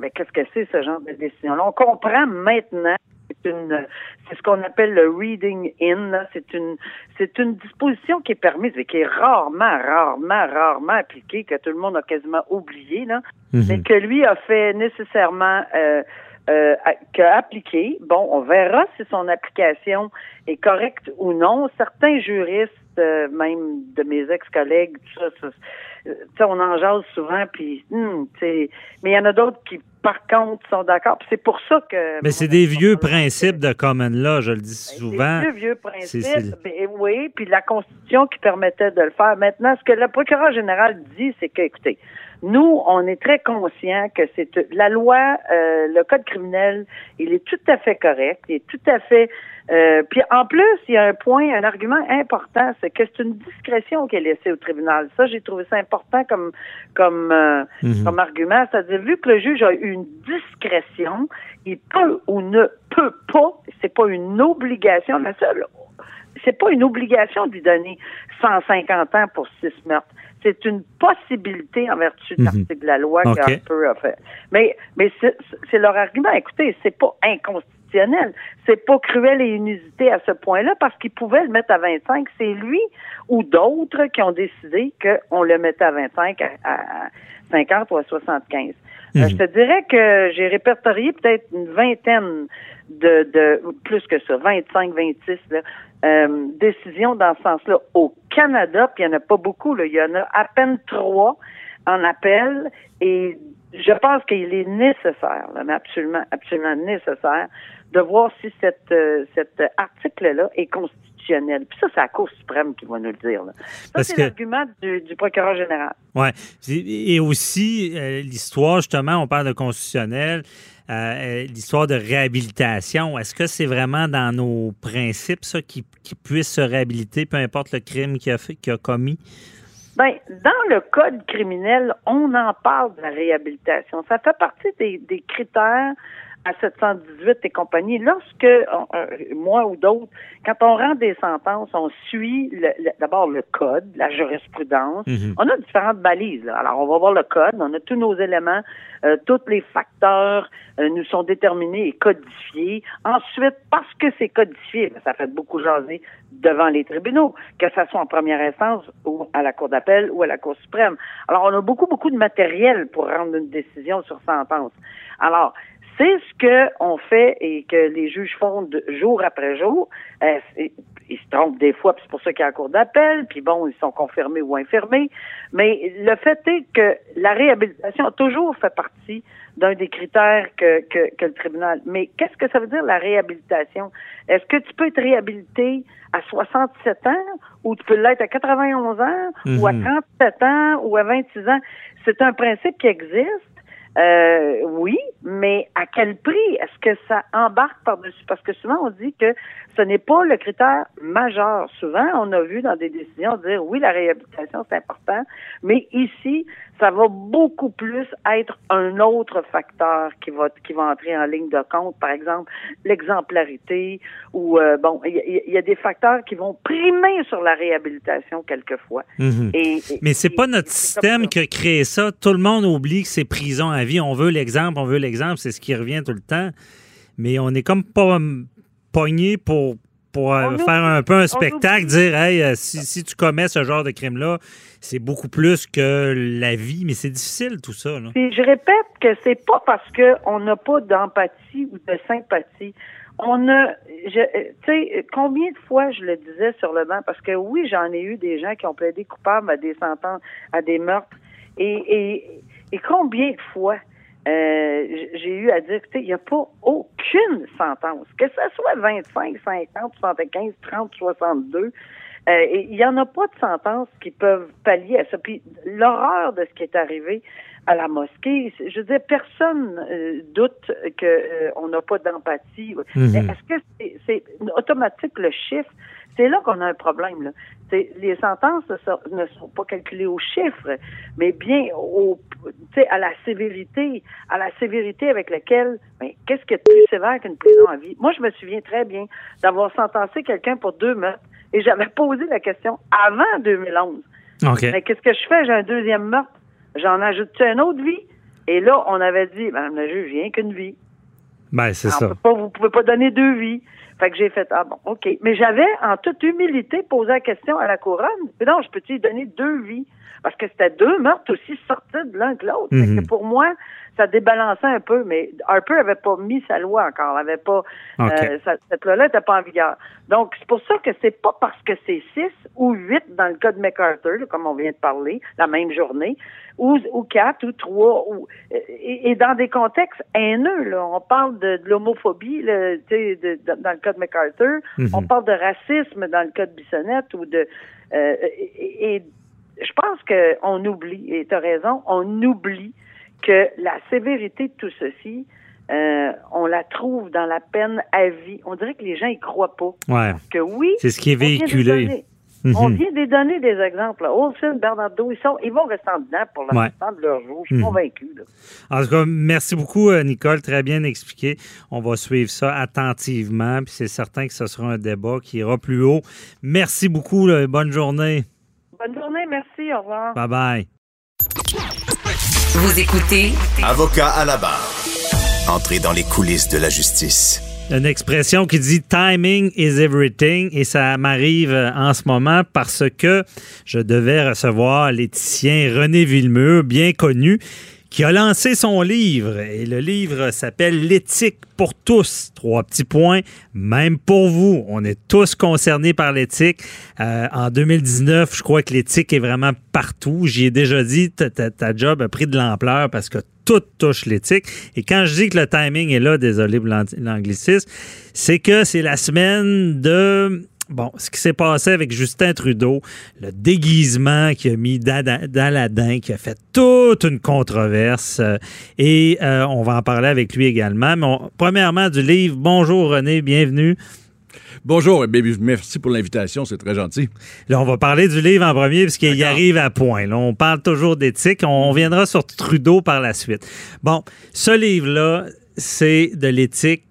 mais qu'est-ce que c'est ce genre de décision -là? On comprend maintenant c'est une, c'est ce qu'on appelle le reading in. C'est une, c'est une disposition qui est permise, mais qui est rarement, rarement, rarement appliquée, que tout le monde a quasiment oublié, là, mhm. mais que lui a fait nécessairement. Euh, euh, appliqué. Bon, on verra si son application est correcte ou non. Certains juristes, euh, même de mes ex-collègues, ça, ça, on en jase souvent, puis, hmm, mais il y en a d'autres qui par contre, sont d'accord. C'est pour ça que. Mais c'est des vieux principes de common law, je le dis ben, souvent. Des vieux principes, ben, oui, puis la Constitution qui permettait de le faire. Maintenant, ce que le procureur général dit, c'est que, écoutez, nous, on est très conscients que c'est la loi, euh, le code criminel, il est tout à fait correct, il est tout à fait euh, puis en plus, il y a un point, un argument important, c'est que c'est une discrétion qui est laissée au tribunal. Ça, j'ai trouvé ça important comme comme euh, mhm. comme argument. C'est-à-dire, vu que le juge a eu une discrétion, il peut ou ne peut pas, c'est pas une obligation, la seule, c'est pas une obligation de lui donner 150 ans pour six meurtres. C'est une possibilité en vertu de mhm. l'article de la loi okay. peu a fait. Mais, mais c'est leur argument. Écoutez, c'est pas inconstitutionnel c'est pas cruel et inusité à ce point-là parce qu'il pouvait le mettre à 25. C'est lui ou d'autres qui ont décidé qu'on le mettait à 25, à, 50 ou à 75. Euh, mhm. je te dirais que j'ai répertorié peut-être une vingtaine de, de plus que ça, 25, 26 euh, décisions dans ce sens-là au Canada, puis il n'y en a pas beaucoup, là. il y en a à peine trois en appel et je pense qu'il est nécessaire, mais absolument, absolument nécessaire, de voir si cette, euh, cet article-là est constitutionnel. Puis ça, c'est la Cour suprême qui va nous le dire. Ça, c'est l'argument du, procureur général. Oui. Et aussi, euh, l'histoire, justement, on parle de constitutionnel. Euh, l'histoire de réhabilitation, est-ce que c'est vraiment dans nos principes, ça, qu'il puisse se réhabiliter, peu importe le crime qu'il a, fait, qu'il a commis? Ben, dans le code criminel, on en parle de la réhabilitation. Ça fait partie des, des critères à 718 et compagnie, lorsque euh, moi ou d'autres, quand on rend des sentences, on suit d'abord le code, la jurisprudence. Mhm. On a différentes balises. Alors, on va voir le code, on a tous nos éléments, euh, tous les facteurs euh, nous sont déterminés et codifiés. Ensuite, parce que c'est codifié, ben, ça fait beaucoup jaser devant les tribunaux, que ce soit en première instance ou à la Cour d'appel ou à la Cour suprême. Alors, on a beaucoup, beaucoup de matériel pour rendre une décision sur sentence. Alors, c'est ce qu'on fait et que les juges font jour après jour. Euh, ils se trompent des fois, puis c'est pour ça qu'il y a un cours d'appel, puis bon, ils sont confirmés ou infirmés. Mais le fait est que la réhabilitation a toujours fait partie d'un des critères que, que, le tribunal. Mais qu'est-ce que ça veut dire la réhabilitation? Est-ce que tu peux être réhabilité à 67 ans ou tu peux l'être à 91 ans ou à 37 mhm. ans ou à 26 ans? C'est un principe qui existe Euh, oui, mais à quel prix est-ce que ça embarque par-dessus? Parce que souvent, on dit que ce n'est pas le critère majeur. Souvent, on a vu dans des décisions dire oui, la réhabilitation, c'est important, mais ici, ça va beaucoup plus être un autre facteur qui va qui va entrer en ligne de compte. Par exemple, l'exemplarité ou euh, bon, il y, a des facteurs qui vont primer sur la réhabilitation quelquefois. Mhm. et, mais c'est pas notre système qui a créé ça. Tout le monde oublie que c'est prison à vie. On veut l'exemple, on veut l'exemple, c'est ce qui revient tout le temps. Mais on est comme pas pogné pour pour euh, faire un peu un spectacle, dire hey, euh, si, tu commets ce genre de crime-là, c'est beaucoup plus que la vie, mais c'est difficile tout ça. je répète que c'est pas parce qu'on n'a pas d'empathie ou de sympathie. On a, tu sais, combien de fois je le disais sur le banc, parce que oui, j'en ai eu des gens qui ont plaidé coupables à des sentences, à des meurtres, et, et combien de fois euh, j'ai eu à dire, il n'y a pas aucune sentence, que ce soit 25, 50, 75, 30, 62. Il n'y en a pas de sentence qui peuvent pallier à ça. Puis l'horreur de ce qui est arrivé à la mosquée, je veux dire, personne euh, doute qu'on euh, on n'a pas d'empathie. Mhm. Est-ce que c'est automatique le chiffre? C'est là qu'on a un problème. Là. Les sentences ne sont pas calculées au chiffre, mais bien au, à la sévérité, à la sévérité avec laquelle, ben, qu'est-ce qui est plus sévère qu'une prison à vie? Moi, je me souviens très bien d'avoir sentencé quelqu'un pour deux meurtres et j'avais posé la question avant 2011. Mais qu'est-ce que je fais? J'ai un deuxième meurtre. J'en ajoute une autre vie? Et là, on avait dit, ben, le juge, rien qu'une vie. Ben, c'est ça. Pas, vous pouvez pas donner deux vies. Fait que j'ai fait, ah bon, OK. Mais j'avais, en toute humilité, posé la question à la couronne. Mais non, je peux-tu donner deux vies? Parce que c'était deux meurtres aussi sortis de l'un que l'autre. Mhm. Pour moi, ça débalançait un peu, mais Harper avait pas mis sa loi encore, avait pas euh, cette loi-là n'était pas en vigueur. Donc c'est pour ça que c'est pas parce que c'est six ou huit dans le cas de MacArthur, comme on vient de parler, la même journée, ou, ou quatre ou trois, ou et, dans des contextes haineux. Là, on parle de, l'homophobie, de, de, dans le cas de MacArthur, mhm. on parle de racisme dans le cas de Bissonnette ou de euh, et, et je pense qu'on oublie, et tu as raison, on oublie que la sévérité de tout ceci, euh, on la trouve dans la peine à vie. On dirait que les gens y croient pas. Ouais. Parce que oui, c'est ce qui est véhiculé. On vient de donner des exemples. Olsen, Bernardo, ils, sont, ils vont rester en dedans pour le restant de leur jour. Je suis mhm. convaincu. En tout cas, merci beaucoup, euh, Nicole. Très bien expliqué. On va suivre ça attentivement. Puis c'est certain que ce sera un débat qui ira plus haut. Merci beaucoup. Bonne journée. Bonne journée. Merci. Au revoir. Bye bye. Vous écoutez Avocat à la barre. Entrez dans les coulisses de la justice. Une expression qui dit timing is everything et ça m'arrive en ce moment parce que je devais recevoir l'éthicien René Villemeux, bien connu, qui a lancé son livre. Et le livre s'appelle L'éthique pour tous. Trois petits points, même pour vous. On est tous concernés par l'éthique. Euh, en 2019, je crois que l'éthique est vraiment partout. J'y ai déjà dit, ta, job a pris de l'ampleur parce que tout touche l'éthique. Et quand je dis que le timing est là, désolé pour l'anglicisme, c'est que c'est la semaine de Bon, ce qui s'est passé avec Justin Trudeau, le déguisement qu'il a mis d'Aladin, qui a fait toute une controverse, euh, et euh, on va en parler avec lui également. Mais premièrement, du livre Bonjour René, bienvenue. Bonjour, et merci pour l'invitation, c'est très gentil. Là, on va parler du livre en premier, puisqu'il y arrive à point. Là, on parle toujours d'éthique, on viendra sur Trudeau par la suite. Bon, ce livre-là, c'est de l'éthique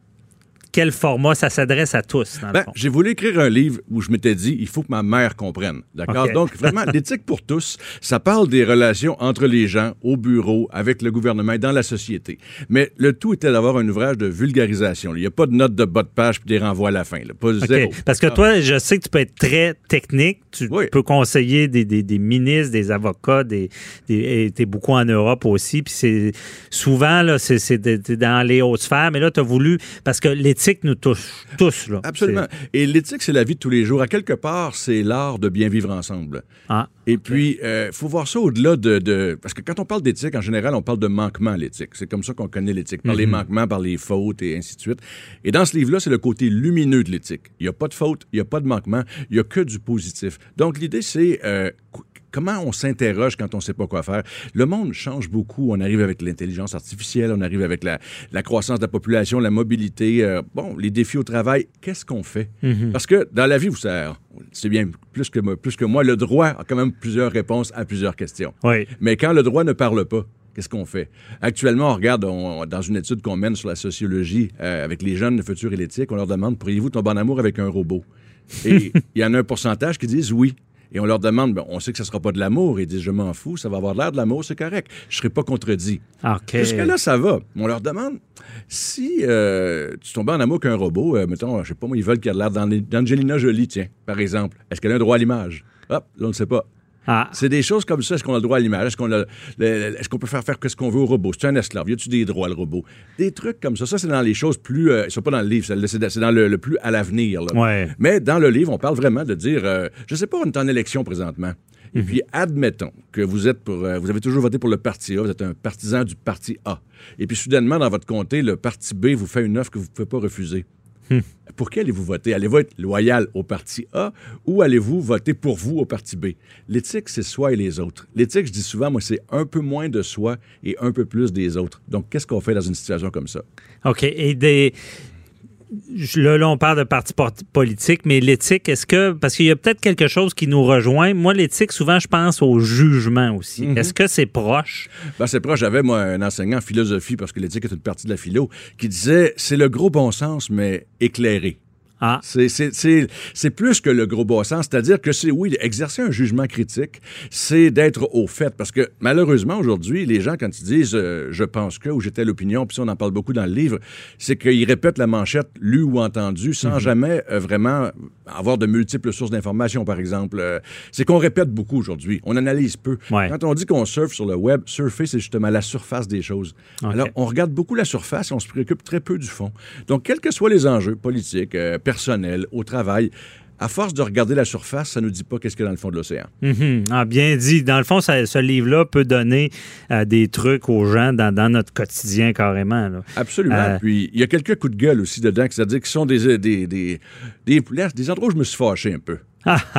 quel format ça s'adresse à tous, ben, J'ai voulu écrire un livre où je m'étais dit, il faut que ma mère comprenne. D'accord? Donc, vraiment, l'éthique pour tous, ça parle des relations entre les gens, au bureau, avec le gouvernement et dans la société. Mais le tout était d'avoir un ouvrage de vulgarisation. Il n'y a pas de notes de bas de page puis des renvois à la fin. Pas zéro. Parce que toi, je sais que tu peux être très technique. Tu peux conseiller des, des, ministres, des avocats, des, des tu es beaucoup en Europe aussi. Puis c'est souvent, là, c'est dans les hautes sphères. Mais là, tu as voulu, parce que l'éthique l'éthique nous touche tous. Là. Absolument. Et l'éthique, c'est la vie de tous les jours. À quelque part, c'est l'art de bien vivre ensemble. Ah, Et puis, il euh, faut voir ça au-delà de, Parce que quand on parle d'éthique, en général, on parle de manquement à l'éthique. C'est comme ça qu'on connaît l'éthique, par les mhm. manquements, par les fautes et ainsi de suite. Et dans ce livre-là, c'est le côté lumineux de l'éthique. Il n'y a pas de faute, il n'y a pas de manquement, il n'y a que du positif. Donc, l'idée, c'est... Euh, comment on s'interroge quand on ne sait pas quoi faire? Le monde change beaucoup. On arrive avec l'intelligence artificielle, on arrive avec la, croissance de la population, la mobilité, euh, bon, les défis au travail. Qu'est-ce qu'on fait? Mhm. Parce que dans la vie, vous savez, c'est bien plus que, plus que moi, le droit a quand même plusieurs réponses à plusieurs questions. Oui. Mais quand le droit ne parle pas, Qu'est-ce qu'on fait? Actuellement, on regarde dans une étude qu'on mène sur la sociologie euh, avec les jeunes, le futur et l'éthique, on leur demande pourriez-vous tomber en amour avec un robot? Et il y en a un pourcentage qui disent oui. Et on leur demande, ben, on sait que ce ne sera pas de l'amour. Ils disent, je m'en fous, ça va avoir l'air de l'amour, c'est correct. Je ne serai pas contredit. Jusque-là, ça va. On leur demande, si euh, tu tombes en amour qu'un robot, euh, mettons, je sais pas moi, ils veulent qu'il ait l'air d'Angelina Jolie, tiens, par exemple. Est-ce qu'elle a un droit à l'image? Hop, là, on ne sait pas. Ah. C'est des choses comme ça. Est-ce qu'on a le droit à l'image? Est-ce qu'on est peut faire faire ce qu'on veut au robot? C'est un esclave. Y a-tu des droits, le robot? Des trucs comme ça. Ça, c'est dans les choses plus. Euh, sont pas dans le livre. C'est dans le, plus à l'avenir. Ouais. Mais dans le livre, on parle vraiment de dire. Euh, je sais pas, on est en élection présentement. Et mhm. puis, admettons que vous êtes pour, euh, vous avez toujours voté pour le parti A, vous êtes un partisan du parti A. Et puis, soudainement, dans votre comté, le parti B vous fait une offre que vous ne pouvez pas refuser. Hmm. Pour qui allez-vous voter? Allez-vous être loyal au parti A ou allez-vous voter pour vous au parti B? L'éthique, c'est soi et les autres. L'éthique, je dis souvent, moi, c'est un peu moins de soi et un peu plus des autres. Donc, qu'est-ce qu'on fait dans une situation comme ça? OK. Là, on parle de parti politique, mais l'éthique, est-ce que. Parce qu'il y a peut-être quelque chose qui nous rejoint. Moi, l'éthique, souvent, je pense au jugement aussi. Mhm. Est-ce que c'est proche? Ben, c'est proche. J'avais, moi, un enseignant en philosophie, parce que l'éthique est une partie de la philo, qui disait c'est le gros bon sens, mais éclairé. Ah. C'est plus que le gros bon sens. C'est-à-dire que c'est, oui, exercer un jugement critique, c'est d'être au fait. Parce que malheureusement, aujourd'hui, les gens, quand ils disent euh, je pense que ou j'étais l'opinion, puis on en parle beaucoup dans le livre, c'est qu'ils répètent la manchette lue ou entendue sans mhm. jamais euh, vraiment avoir de multiples sources d'informations, par exemple. Euh, c'est qu'on répète beaucoup aujourd'hui. On analyse peu. Quand on dit qu'on surfe sur le web, surfer, c'est justement la surface des choses. Alors, on regarde beaucoup la surface et on se préoccupe très peu du fond. Donc, quels que soient les enjeux politiques, personnel, au travail. À force de regarder la surface, ça ne nous dit pas qu'est-ce qu'il y a dans le fond de l'océan. Mhm. ah, bien dit. Dans le fond, ce livre-là peut donner euh, des trucs aux gens dans, notre quotidien carrément. Absolument. Euh, Puis il y a quelques coups de gueule aussi dedans, c'est-à-dire qui sont des, des, des, des, endroits où je me suis fâché un peu.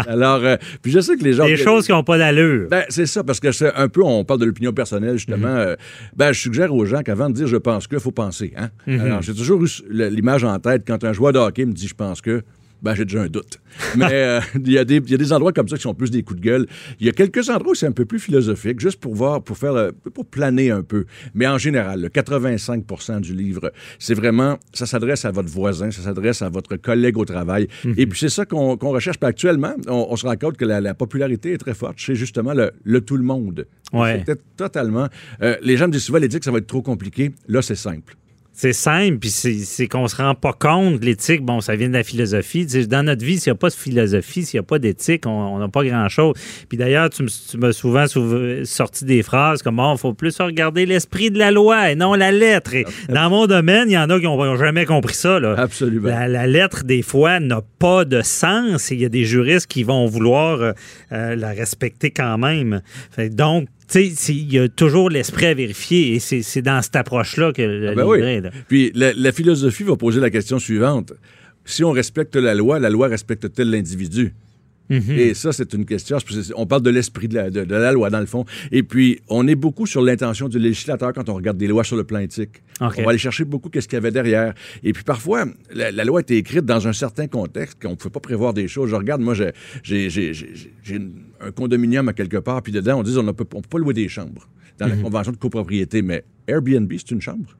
Alors, euh, puis je sais que les gens. Des choses qui n'ont pas d'allure. Ben, c'est ça, parce que c'est un peu, on parle de l'opinion personnelle, justement. Mhm. ben, je suggère aux gens qu'avant de dire je pense que, il faut penser. Hein? Mhm. Alors, j'ai toujours eu l'image en tête quand un joueur de hockey me dit je pense que ben, j'ai déjà un doute. Mais euh, il y, a des endroits comme ça qui sont plus des coups de gueule. Il y a quelques endroits où c'est un peu plus philosophique, juste pour voir, pour faire, euh, pour planer un peu. Mais en général, le 85% du livre, c'est vraiment, ça s'adresse à votre voisin, ça s'adresse à votre collègue au travail. Mhm. Et puis c'est ça qu'on recherche. actuellement, on, se rend compte que la, popularité est très forte chez justement le, tout le monde. Ouais. totalement. Euh, les gens me disent souvent, les dit que ça va être trop compliqué. Là, c'est simple. C'est simple, puis c'est qu'on se rend pas compte. L'éthique, bon, ça vient de la philosophie. Dans notre vie, s'il n'y a pas de philosophie, s'il n'y a pas d'éthique, on n'a pas grand-chose. Puis d'ailleurs, tu m'as souvent sorti des phrases comme oh, il faut plus regarder l'esprit de la loi et non la lettre. dans mon domaine, il y en a qui n'ont jamais compris ça. Là. Absolument. La, lettre, des fois, n'a pas de sens et il y a des juristes qui vont vouloir euh, euh, la respecter quand même. donc, tu sais, il y a toujours l'esprit à vérifier et c'est dans cette approche-là que le ah ben livre Puis la, philosophie va poser la question suivante. Si on respecte la loi, la loi respecte-t-elle l'individu? Mhm. Et ça, c'est une question. On parle de l'esprit de la, loi, dans le fond. Et puis, on est beaucoup sur l'intention du législateur quand on regarde des lois sur le plan éthique. On va aller chercher beaucoup qu'est-ce qu'il y avait derrière. Et puis, parfois, la, loi a été écrite dans un certain contexte qu'on ne pouvait pas prévoir des choses. Je regarde, moi, j'ai un condominium à quelque part, puis dedans, on dit on ne peut, peut, pas louer des chambres dans la mhm. convention de copropriété. Mais Airbnb, c'est une chambre.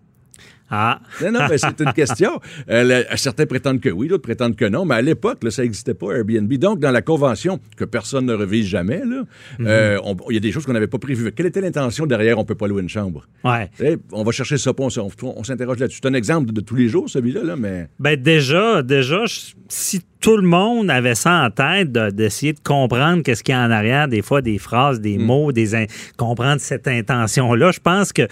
Ah. Non, non, mais c'est une question. Euh, certains prétendent que oui, d'autres prétendent que non, mais à l'époque, ça n'existait pas, Airbnb. Donc, dans la convention, que personne ne revise jamais, mhm. euh, il y a des choses qu'on n'avait pas prévues. Quelle était l'intention derrière On ne peut pas louer une chambre? Ouais. on va chercher ça, on, on, s'interroge là-dessus. C'est un exemple de, tous les jours, celui-là, là, mais. Ben, déjà, déjà, si tout le monde avait ça en tête d'essayer de, comprendre qu'est-ce qu'il y a en arrière, des fois des phrases, des mm. mots, des comprendre cette intention-là. Je pense que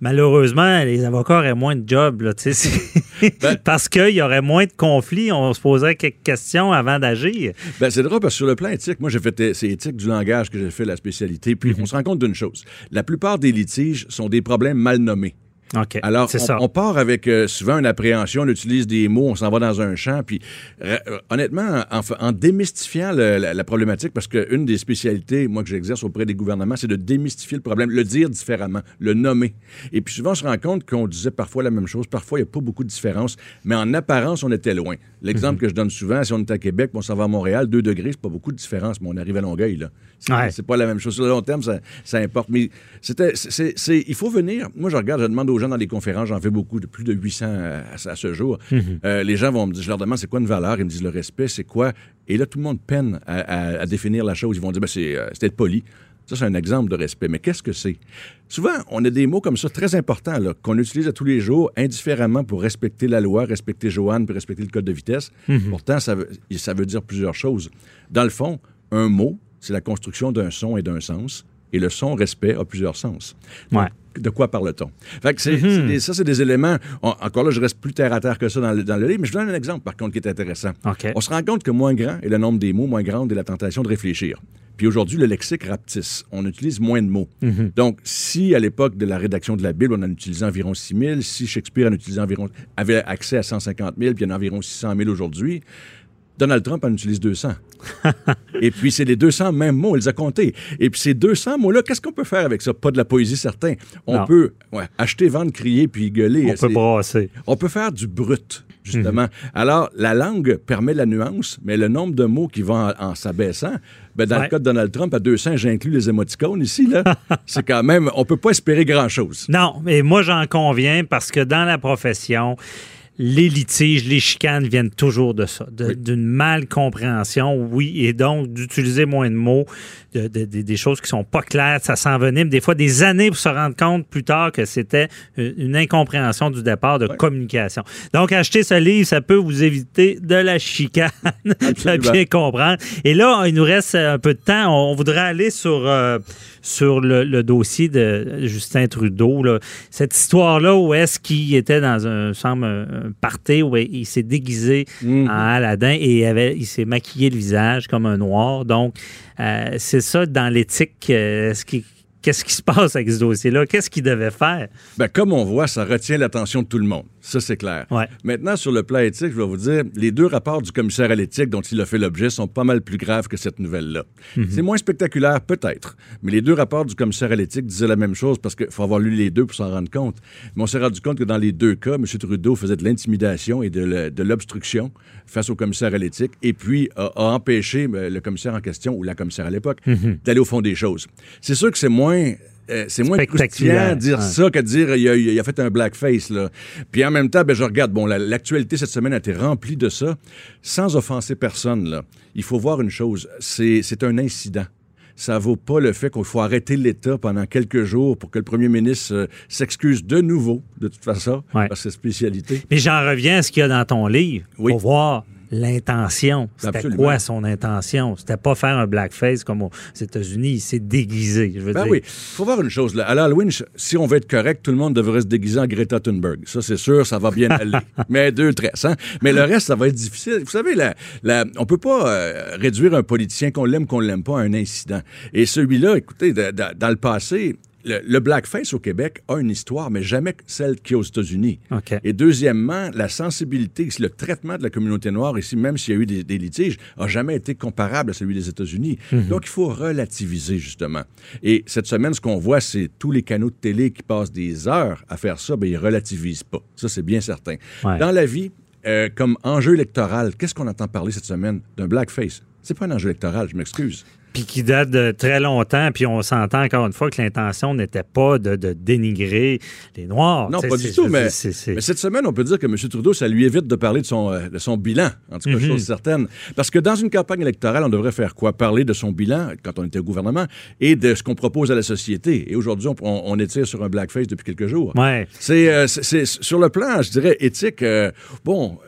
malheureusement, les avocats auraient moins de job, là, ben parce qu'il y aurait moins de conflits. On se poserait quelques questions avant d'agir. Ben, c'est drôle parce que sur le plan éthique, moi, j'ai fait c'est éthique du langage que j'ai fait la spécialité. Puis mm-hmm. on se rend compte d'une chose. La plupart des litiges sont des problèmes mal nommés. Alors, on, part avec euh, souvent une appréhension, on utilise des mots, on s'en va dans un champ, puis euh, honnêtement, en, démystifiant la, problématique, parce qu'une des spécialités, moi, que j'exerce auprès des gouvernements, c'est de démystifier le problème, le dire différemment, le nommer. Et puis souvent, on se rend compte qu'on disait parfois la même chose, parfois, il n'y a pas beaucoup de différence, mais en apparence, on était loin. L'exemple mhm. que je donne souvent, si on est à Québec, on s'en va à Montréal, 2 degrés, c'est pas beaucoup de différence, mais on arrive à Longueuil, là. C'est pas la même chose. Sur le long terme, ça, ça importe. Mais c'était, il faut venir. Moi, je regarde, je demande aux gens dans les conférences, j'en fais beaucoup, de plus de 800 à, ce jour. Mhm. Euh, les gens vont me dire, je leur demande c'est quoi une valeur, ils me disent le respect, c'est quoi? Et là, tout le monde peine à, définir la chose. Ils vont dire, ben, c'est, euh, être poli. Ça, c'est un exemple de respect. Mais qu'est-ce que c'est? Souvent, on a des mots comme ça très importants qu'on utilise à tous les jours indifféremment pour respecter la loi, respecter Joanne, puis respecter le code de vitesse. Mhm. Pourtant, ça veut, ça veut dire plusieurs choses. Dans le fond, un mot, c'est la construction d'un son et d'un sens. Et le son respect a plusieurs sens. de quoi parle-t-on? Mhm. ça, c'est des éléments. encore là, je reste plus terre à terre que ça dans le, dans le livre, mais je donne un exemple, par contre, qui est intéressant. On se rend compte que moins grand est le nombre des mots, moins grande est la tentation de réfléchir. Puis aujourd'hui, le lexique rapetisse. On utilise moins de mots. Mhm. Donc, si à l'époque de la rédaction de la Bible, on en utilisait environ 6 000, si Shakespeare en utilisait environ, avait accès à 150 000, puis il y en a environ 600 000 aujourd'hui, Donald Trump en utilise 200. et puis, c'est les 200 mêmes mots, il les a comptés. Et puis, ces 200 mots-là, qu'est-ce qu'on peut faire avec ça? Pas de la poésie, certain. On peut acheter, vendre, crier, puis gueuler. On peut brasser. On peut faire du brut, justement. Mhm. Alors, la langue permet la nuance, mais le nombre de mots qui vont en, s'abaissant, ben, dans le cas de Donald Trump, à 200, j'inclus les émoticônes ici, là. c'est quand même, on peut pas espérer grand-chose. Non, mais moi, j'en conviens parce que dans la profession, les litiges, les chicanes viennent toujours de ça, d'une mal compréhension, oui, et donc d'utiliser moins de mots, des choses qui sont pas claires, ça s'envenime des fois des années pour se rendre compte plus tard que c'était une incompréhension du départ de communication. Donc, acheter ce livre, ça peut vous éviter de la chicane, de bien comprendre. Et là, il nous reste un peu de temps. On voudrait aller sur, euh, sur le, dossier de Justin Trudeau. Cette histoire-là où est-ce qu'il était dans un, semble, un party où il s'est déguisé mhm. en Aladdin et il, avait, il s'est maquillé le visage comme un noir. Donc, euh, c'est ça dans l'éthique. Euh, Qu'est-ce qui se passe avec ce dossier-là? Qu'est-ce qu'il devait faire? Bien, comme on voit, ça retient l'attention de tout le monde. Ça, c'est clair. Maintenant, sur le plan éthique, je vais vous dire, les deux rapports du commissaire à l'éthique dont il a fait l'objet sont pas mal plus graves que cette nouvelle-là. Mhm. C'est moins spectaculaire, peut-être, mais les deux rapports du commissaire à l'éthique disaient la même chose parce qu'il faut avoir lu les deux pour s'en rendre compte. Mais on s'est rendu compte que dans les deux cas, M. Trudeau faisait de l'intimidation et de l'obstruction face au commissaire à l'éthique et puis a, empêché euh, le commissaire en question ou la commissaire à l'époque mhm. d'aller au fond des choses. C'est sûr que c'est moins euh, c'est moins croustillant dire ça que dire il a, fait un blackface. Là. Puis en même temps, ben, je regarde, bon, l'actualité cette semaine a été remplie de ça, sans offenser personne. Là. Il faut voir une chose, c'est un incident ça vaut pas le fait qu'il faut arrêter l'État pendant quelques jours pour que le premier ministre euh, s'excuse de nouveau, de toute façon, ouais. par sa spécialité. Mais j'en reviens à ce qu'il y a dans ton livre. Pour voir l'intention. C'était quoi son intention? C'était pas faire un blackface comme aux États-Unis. Il s'est déguisé, je veux ben dire. oui. faut voir une chose. Là. À l'Halloween, si on veut être correct, tout le monde devrait se déguiser en Greta Thunberg. Ça, c'est sûr, ça va bien aller. Mais deux tresses, hein? Mais le reste, ça va être difficile. Vous savez, la, la, on peut pas euh, réduire un politicien qu'on l'aime, qu'on l'aime pas à un incident. Et celui-là, écoutez, dans le passé, le, blackface au Québec a une histoire, mais jamais celle qu'il y a aux États-Unis. Et deuxièmement, la sensibilité, le traitement de la communauté noire ici, même s'il y a eu des, litiges, a jamais été comparable à celui des États-Unis. Mhm. Donc, il faut relativiser, justement. Et cette semaine, ce qu'on voit, c'est tous les canaux de télé qui passent des heures à faire ça, ben, ils relativisent pas. Ça, c'est bien certain. Dans la vie, euh, comme enjeu électoral, qu'est-ce qu'on entend parler cette semaine d'un blackface? C'est pas un enjeu électoral, je m'excuse puis qui date de très longtemps, puis on s'entend encore une fois que l'intention n'était pas de, dénigrer les Noirs. Non, pas du tout, mais, cette semaine, on peut dire que M. Trudeau, ça lui évite de parler de son, euh, de son bilan, en tout cas, mm-hmm. chose certaine. Parce que dans une campagne électorale, on devrait faire quoi? Parler de son bilan, quand on était au gouvernement, et de ce qu'on propose à la société. Et aujourd'hui, on, on, étire sur un blackface depuis quelques jours. Ouais. C'est, euh, sur le plan, je dirais, éthique, euh, bon,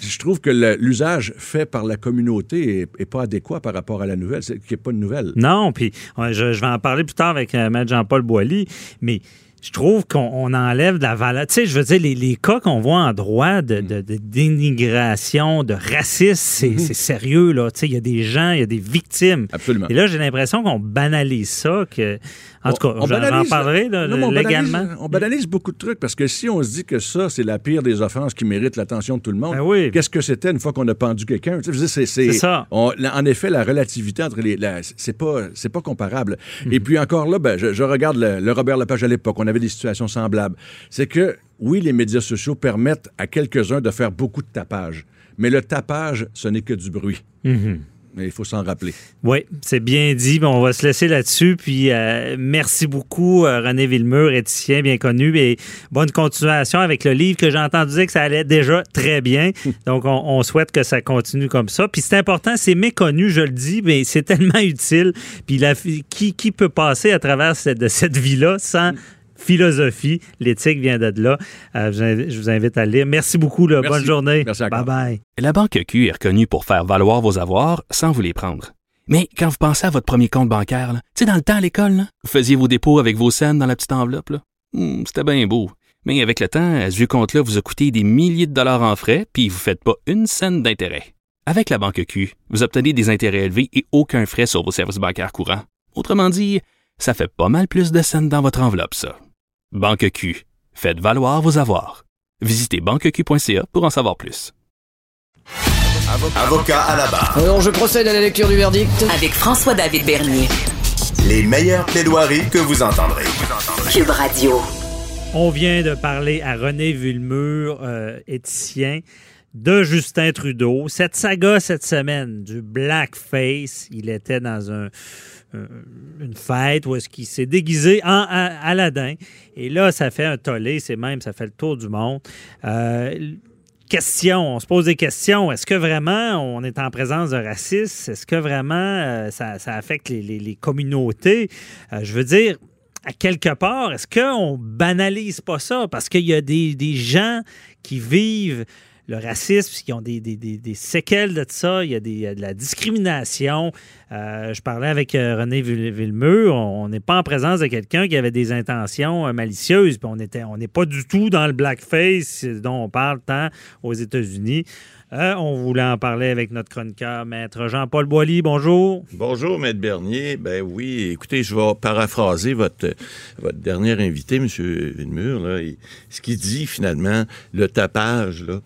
je trouve que l'usage fait par la communauté est, pas adéquat par rapport à la nouvelle, qui n'est pas une nouvelle. Non, puis je, vais en parler plus tard avec euh, Jean-Paul Boilly, mais je trouve qu'on enlève de la valeur. Tu sais, je veux dire, les, cas qu'on voit en droit de, dénigration, de racisme, c'est mhm. sérieux, là. Tu sais, il y a des gens, il y a des victimes. Absolument. Et là, j'ai l'impression qu'on banalise ça, que en tout cas, on, parlerai légalement. On banalise, beaucoup de trucs parce que si on se dit que ça, c'est la pire des offenses qui mérite l'attention de tout le monde, ben qu'est-ce que c'était une fois qu'on a pendu quelqu'un? C'est ça. en effet, la relativité entre les. c'est pas, pas comparable. Mhm. Et puis encore là, ben, je, regarde le, Robert Lepage à l'époque, on avait des situations semblables. C'est que, oui, les médias sociaux permettent à quelques-uns de faire beaucoup de tapage. Mais le tapage, ce n'est que du bruit. Il faut s'en rappeler. Oui, c'est bien dit. on va se laisser là-dessus. Puis euh, merci beaucoup, euh, René Villemur, éthicien bien connu. Et bonne continuation avec le livre que j'ai entendu dire que ça allait déjà très bien. Donc, on, souhaite que ça continue comme ça. Puis c'est important, c'est méconnu, je le dis, mais c'est tellement utile. Puis la, qui, qui peut passer à travers cette, de cette vie-là sans philosophie. L'éthique vient de là. Euh, je vous invite à lire. Merci beaucoup. Bonne journée. Merci bye bye. La Banque Q est reconnue pour faire valoir vos avoirs sans vous les prendre. Mais quand vous pensez à votre premier compte bancaire, tu sais, dans le temps à l'école, vous faisiez vos dépôts avec vos scènes dans la petite enveloppe. Hmm, c'était bien beau. Mais avec le temps, ce vieux compte-là vous a coûté des milliers de dollars en frais, puis vous ne faites pas une scène d'intérêt. Avec la Banque Q, vous obtenez des intérêts élevés et aucun frais sur vos services bancaires courants. Autrement dit, ça fait pas mal plus de scènes dans votre enveloppe, ça. Banque Q. Faites valoir vos avoirs. Visitez banqueq.ca pour en savoir plus. Avocat à la barre. Alors je procède à la lecture du verdict. Avec François-David Bernier. Les meilleures plaidoiries que vous entendrez. Cube Radio. On vient de parler à René Vulmur, euh, éthicien de Justin Trudeau. Cette saga cette semaine du blackface, il était dans un, une fête où est-ce qu'il s'est déguisé en Aladdin. Et là, ça fait un tollé, c'est même, ça fait le tour du monde. Euh, question, on se pose des questions. Est-ce que vraiment on est en présence de racisme? Est-ce que vraiment euh, ça, affecte les, communautés? je veux dire, à quelque part, est-ce qu'on banalise pas ça? Parce qu'il y a des, des gens qui vivent le racisme, qui ont des, séquelles de ça, il y a, des, de la discrimination. Euh, je parlais avec euh, René Villemur, on n'est pas en présence de quelqu'un qui avait des intentions euh, malicieuses, puis on n'est pas du tout dans le blackface dont on parle tant aux États-Unis. on voulait en parler avec notre chroniqueur, Maître Jean-Paul Boilly. Bonjour. Bonjour, Maître Bernier. Ben oui, écoutez, je vais paraphraser votre, votre dernier invité, M. Villemur. Ce qu'il dit finalement, le tapage, là,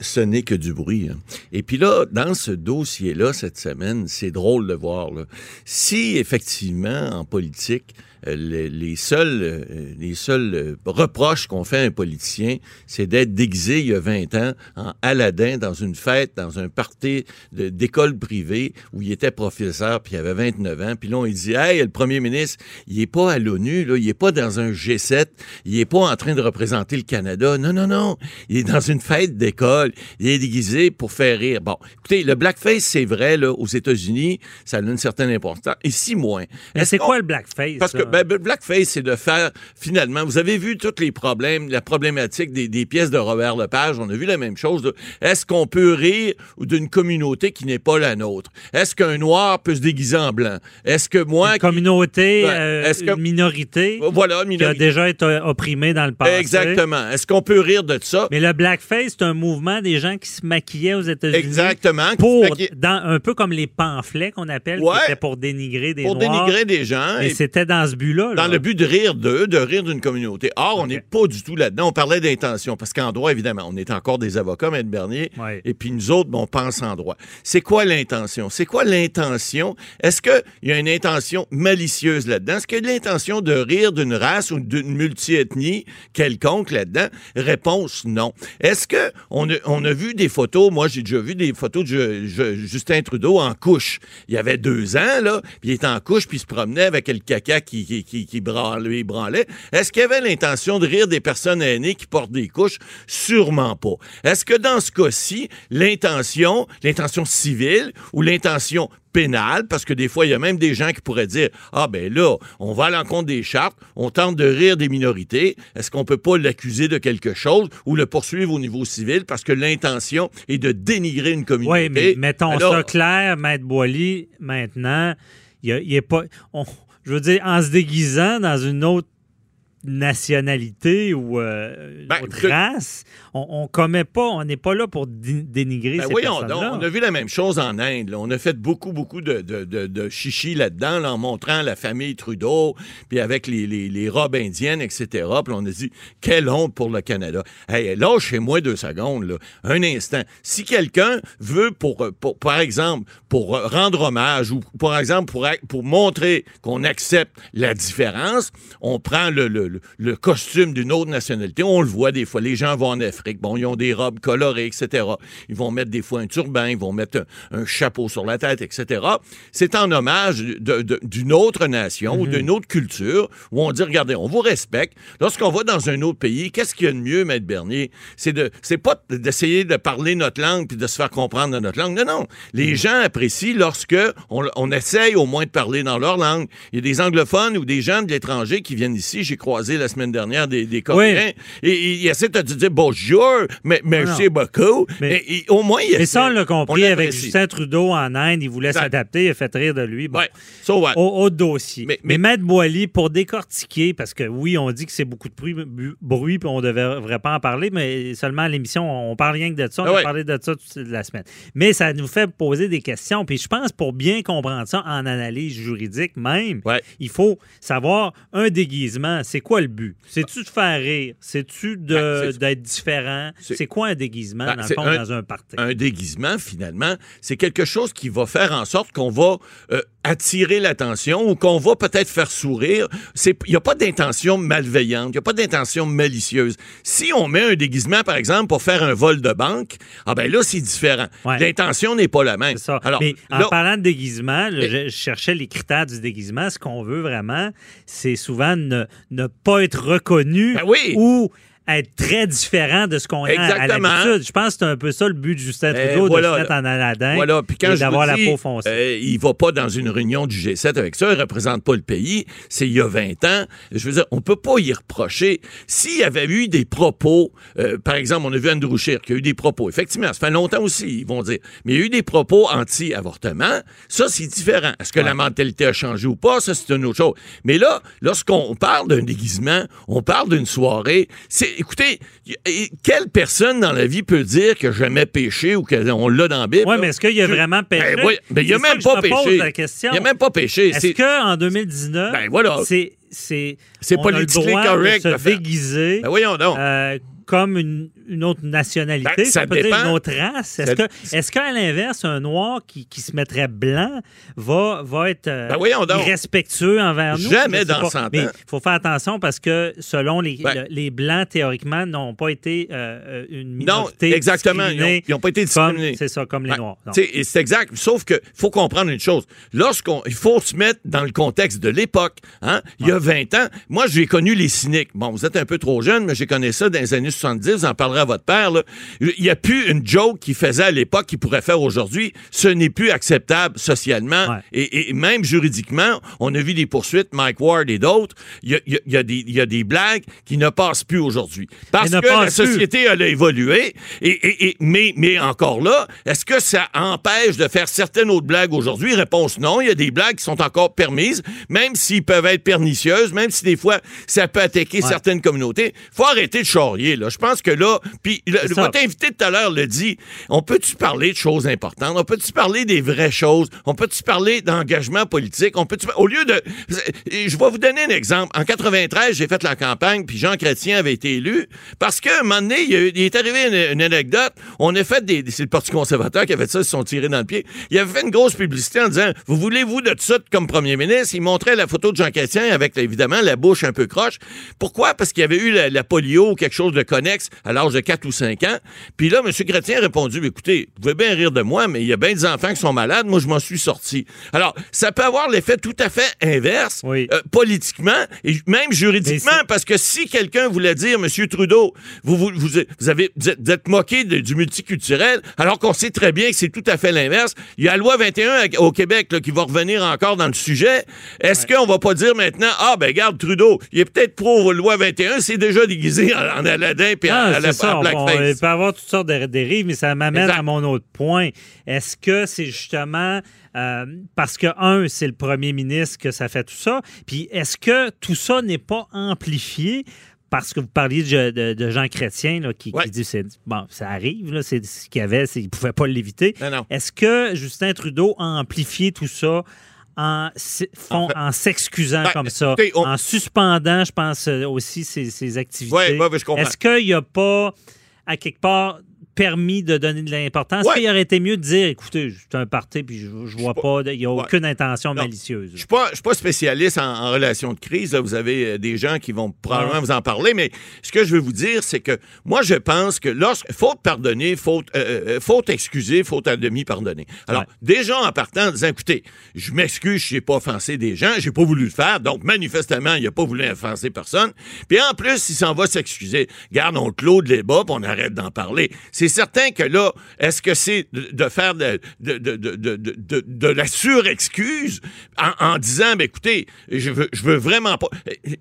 ce n'est que du bruit. Hein. Et puis là, dans ce dossier-là, cette semaine, c'est drôle de voir. Là. Si effectivement, en politique, euh, les, seuls, euh, les seuls euh, reproches qu'on fait à un politicien, c'est d'être déguisé il y a 20 ans en Aladdin dans une fête, dans un party d'école privée où il était professeur, puis il avait 29 ans. Puis là, on dit, hey, le premier ministre, il est pas à l'ONU, là, il est pas dans un G7, il est pas en train de représenter le Canada. Non, non, non. Il est dans une fête d'école. Il est déguisé pour faire rire. Bon, écoutez, le blackface, c'est vrai, là, aux États-Unis, ça a une certaine importance. Ici, moins. Mais c'est quoi le blackface? Parce que, ben, blackface, c'est de faire, finalement, vous avez vu tous les problèmes, la problématique des, pièces de Robert Lepage, on a vu la même chose. Est-ce qu'on peut rire d'une communauté qui n'est pas la nôtre? Est-ce qu'un noir peut se déguiser en blanc? Est-ce que moi... Une communauté, euh, une minorité voilà, qui a déjà été opprimée dans le passé? Exactement. Est-ce qu'on peut rire de ça? Mais le blackface, c'est un mouvement des gens qui se maquillaient aux États-Unis. Exactement. Pour, dans, un peu comme les pamphlets qu'on appelle, qui étaient pour dénigrer des pour Noirs. Pour dénigrer des gens. Et, c'était dans ce but-là. Dans le but de rire d'eux, de rire d'une communauté. Or, on n'est pas du tout là-dedans. On parlait d'intention, parce qu'en droit, évidemment, on est encore des avocats, Maître Bernier, et puis nous autres, on pense en droit. C'est quoi l'intention? C'est quoi l'intention? Est-ce qu'il y a une intention malicieuse là-dedans? Est-ce qu'il y a l'intention de rire d'une race ou d'une multiethnie quelconque là-dedans? Réponse, non. Est-ce que on a, on a vu des photos, moi j'ai déjà vu des photos de Justin Trudeau en couche. Il y avait deux ans, là, puis il était en couche, puis il se promenait avec le caca qui, qui, qui, qui branlait, Est-ce qu'il y avait l'intention de rire des personnes aînées qui portent des couches? Sûrement pas. Est-ce que dans ce cas-ci, l'intention, l'intention civile ou l'intention pénale, parce que des fois, il y a même des gens qui pourraient dire Ah, ben là, on va à l'encontre des chartes, on tente de rire des minorités. Est-ce qu'on peut pas l'accuser de quelque chose ou le poursuivre au niveau civil parce que l'intention est de dénigrer une communauté? Oui, mais mettons ça clair, Maître Boily, maintenant, il n'y a, pas je veux dire, en se déguisant dans une autre nationalité ou euh, ben, autre race. On, ne commet pas, on n'est pas là pour dénigrer ben ces personnes-là. On, a vu la même chose en Inde. On a fait beaucoup, beaucoup de, de, chichi là-dedans, en montrant la famille Trudeau, puis avec les, robes indiennes, etc. Puis on a dit, quelle honte pour le Canada. Hey, chez moi deux secondes, là, un instant. Si quelqu'un veut, pour, par exemple, pour rendre hommage ou par exemple pour, pour montrer qu'on accepte la différence, on prend le, le, costume d'une autre nationalité. On le voit des fois. Les gens vont en Afrique. Bon, ils ont des robes colorées, etc. Ils vont mettre des fois un turban, ils vont mettre un, chapeau sur la tête, etc. C'est en hommage d'une autre nation ou mhm. d'une autre culture où on dit, regardez, on vous respecte. Lorsqu'on va dans un autre pays, qu'est-ce qu'il y a de mieux, Maître Bernier? C'est de, c'est pas d'essayer de parler notre langue puis de se faire comprendre dans notre langue. Non, non. Les mhm. gens apprécient lorsque on, on essaye au moins de parler dans leur langue. Il y a des anglophones ou des gens de l'étranger qui viennent ici. J'ai croisé la semaine dernière des, des Coréens. Et, ils essaient de te dire bonjour, mais merci beaucoup. Mais, et, au moins, il Mais ça, on l'a compris avec Justin Trudeau en Inde. Il voulait s'adapter. Il a fait rire de lui. Bon. au, dossier. Mais, mais, Maître Boily, pour décortiquer, parce que oui, on dit que c'est beaucoup de bruit, bruit puis on ne devrait pas en parler, mais seulement à l'émission, on parle rien que de ça. On ah a parlé de ça toute la semaine. Mais ça nous fait poser des questions. Puis je pense, pour bien comprendre ça en analyse juridique même, il faut savoir un déguisement, c'est quoi le but? C'est-tu de faire rire? C'est-tu ben, d'être différent? C'est quoi un déguisement, ben, dans le fond, dans un party? Un déguisement, finalement, c'est quelque chose qui va faire en sorte qu'on va euh, attirer l'attention ou qu'on va peut-être faire sourire. Il n'y a pas d'intention malveillante, il n'y a pas d'intention malicieuse. Si on met un déguisement, par exemple, pour faire un vol de banque, ah ben là, c'est différent. L'intention n'est pas la même. Alors, Mais en parlant de déguisement, je, cherchais les critères du déguisement. Ce qu'on veut vraiment, c'est souvent ne, ne, pas être reconnu ben oui. ou être très différent de ce qu'on a à l'habitude. Je pense que c'est un peu ça le but de Justin eh, Trudeau, de se mettre en Aladdin voilà. Puis quand et d'avoir la peau foncée. Euh, il va pas dans une réunion du G7 avec ça, il représente pas le pays. C'est il y a 20 ans. Je veux dire, on peut pas y reprocher. S'il y avait eu des propos, euh, par exemple, on a vu Andrew Scheer qui a eu des propos. Effectivement, ça fait longtemps aussi, ils vont dire. Mais il y a eu des propos anti-avortement. Ça, c'est différent. Est-ce que la mentalité a changé ou pas? Ça, c'est une autre chose. Mais là, lorsqu'on parle d'un déguisement, on parle d'une soirée, c'est écoutez, quelle personne dans la vie peut dire que jamais péché ou qu'on l'a dans la Bible? Oui, mais est-ce qu'il a vraiment péché? Ben, mais il a même pas péché. Il a même pas péché. Est-ce qu'en 2019, ben, voilà. c'est c'est politiquement correct de se déguiser ben, voyons donc. Euh, comme une, une autre nationalité, ben, ça, peut dire une autre race. Est-ce que, est qu'à l'inverse, un noir qui, qui, se mettrait blanc va, va être euh, ben respectueux envers nous? Jamais dans 100 ans. Mais il faut faire attention parce que selon les, ben les Blancs, théoriquement, n'ont pas été euh, euh, une minorité Non, exactement. Ils n'ont pas été discriminés. C'est ça, comme les Noirs. C'est exact. Sauf qu'il faut comprendre une chose. Lorsqu'on, il faut se mettre dans le contexte de l'époque. Hein? Il y a 20 ans, moi, j'ai connu les cyniques. Bon, vous êtes un peu trop jeune, mais j'ai connu ça dans les années 70, vous en parlerez à votre père. Il n'y a plus une joke qu'il faisait à l'époque qu'il pourrait faire aujourd'hui. Ce n'est plus acceptable socialement et, même juridiquement. On a vu des poursuites, Mike Ward et d'autres. Il y a, des blagues qui ne passent plus aujourd'hui. Parce que la société elle a évolué. Et, mais, mais encore là, est-ce que ça empêche de faire certaines autres blagues aujourd'hui? Réponse non. Il y a des blagues qui sont encore permises, même s'ils peuvent être pernicieuses, même si des fois ça peut attaquer certaines communautés. faut arrêter de charrier. Là. Je pense que là, puis votre invité tout à l'heure le dit, on peut-tu parler de choses importantes? On peut-tu parler des vraies choses? On peut-tu parler d'engagement politique? On peut au lieu de... Je vais vous donner un exemple. En 93, j'ai fait la campagne, puis Jean Chrétien avait été élu, parce qu'à un moment donné, il, est arrivé une, anecdote. On a fait des... C'est le Parti conservateur qui avait fait ça, ils se sont tirés dans le pied. Il avait fait une grosse publicité en disant, vous voulez-vous de tout ça comme premier ministre? Il montrait la photo de Jean Chrétien avec, évidemment, la bouche un peu croche. Pourquoi? Parce qu'il y avait eu la, la polio ou quelque chose de à l'âge de 4 ou 5 ans. Puis là, M. Chrétien a répondu, écoutez, vous pouvez bien rire de moi, mais il y a bien des enfants qui sont malades, moi je m'en suis sorti. Alors, ça peut avoir l'effet tout à fait inverse, euh, politiquement et même juridiquement, parce que si quelqu'un voulait dire, M. Trudeau, vous, vous, vous, avez, vous êtes moqué du multiculturel, alors qu'on sait très bien que c'est tout à fait l'inverse. Il y a la loi 21 au Québec qui va revenir encore dans le sujet. Est-ce qu'on va pas dire maintenant, ah ben garde Trudeau, il est peut-être pro loi 21, c'est déjà déguisé en, Aladdin puis ah, à, la, ça, il peut y avoir toutes sortes de dérives, mais ça m'amène à mon autre point. Est-ce que c'est justement parce que, un, c'est le premier ministre que ça fait tout ça. Puis est-ce que tout ça n'est pas amplifié? Parce que vous parliez de, gens chrétiens qui, disent bon, ça arrive, c'est ce qu'il y avait, ils ne pouvaient pas l'éviter. Est-ce que Justin Trudeau a amplifié tout ça en, en, s'excusant ben, comme ça, en suspendant, je pense, euh, aussi ses, activités? Est-ce qu'il n'y a pas, à quelque part, permis de donner de l'importance. Il aurait été mieux de dire, écoutez, c'est un parti, puis je, ne vois pas, il n'y a aucune intention malicieuse. Je ne suis pas spécialiste en, relation de crise. Vous avez euh, des gens qui vont probablement vous en parler, mais ce que je veux vous dire, c'est que moi, je pense que lorsque faute pardonner, faute, euh, euh, faute excuser, faute à demi pardonner. Alors, des gens en partant en disant, écoutez, je m'excuse, je n'ai pas offensé des gens, j'ai pas voulu le faire, donc manifestement, il n'a pas voulu offenser personne. Puis en plus, il s'en va s'excuser. Garde, on clôt de débat, puis on arrête d'en parler. C'est c'est certain que là, est-ce que c'est de, faire de, de, la surexcuse en, en disant, ben, écoutez, je veux, je veux vraiment pas.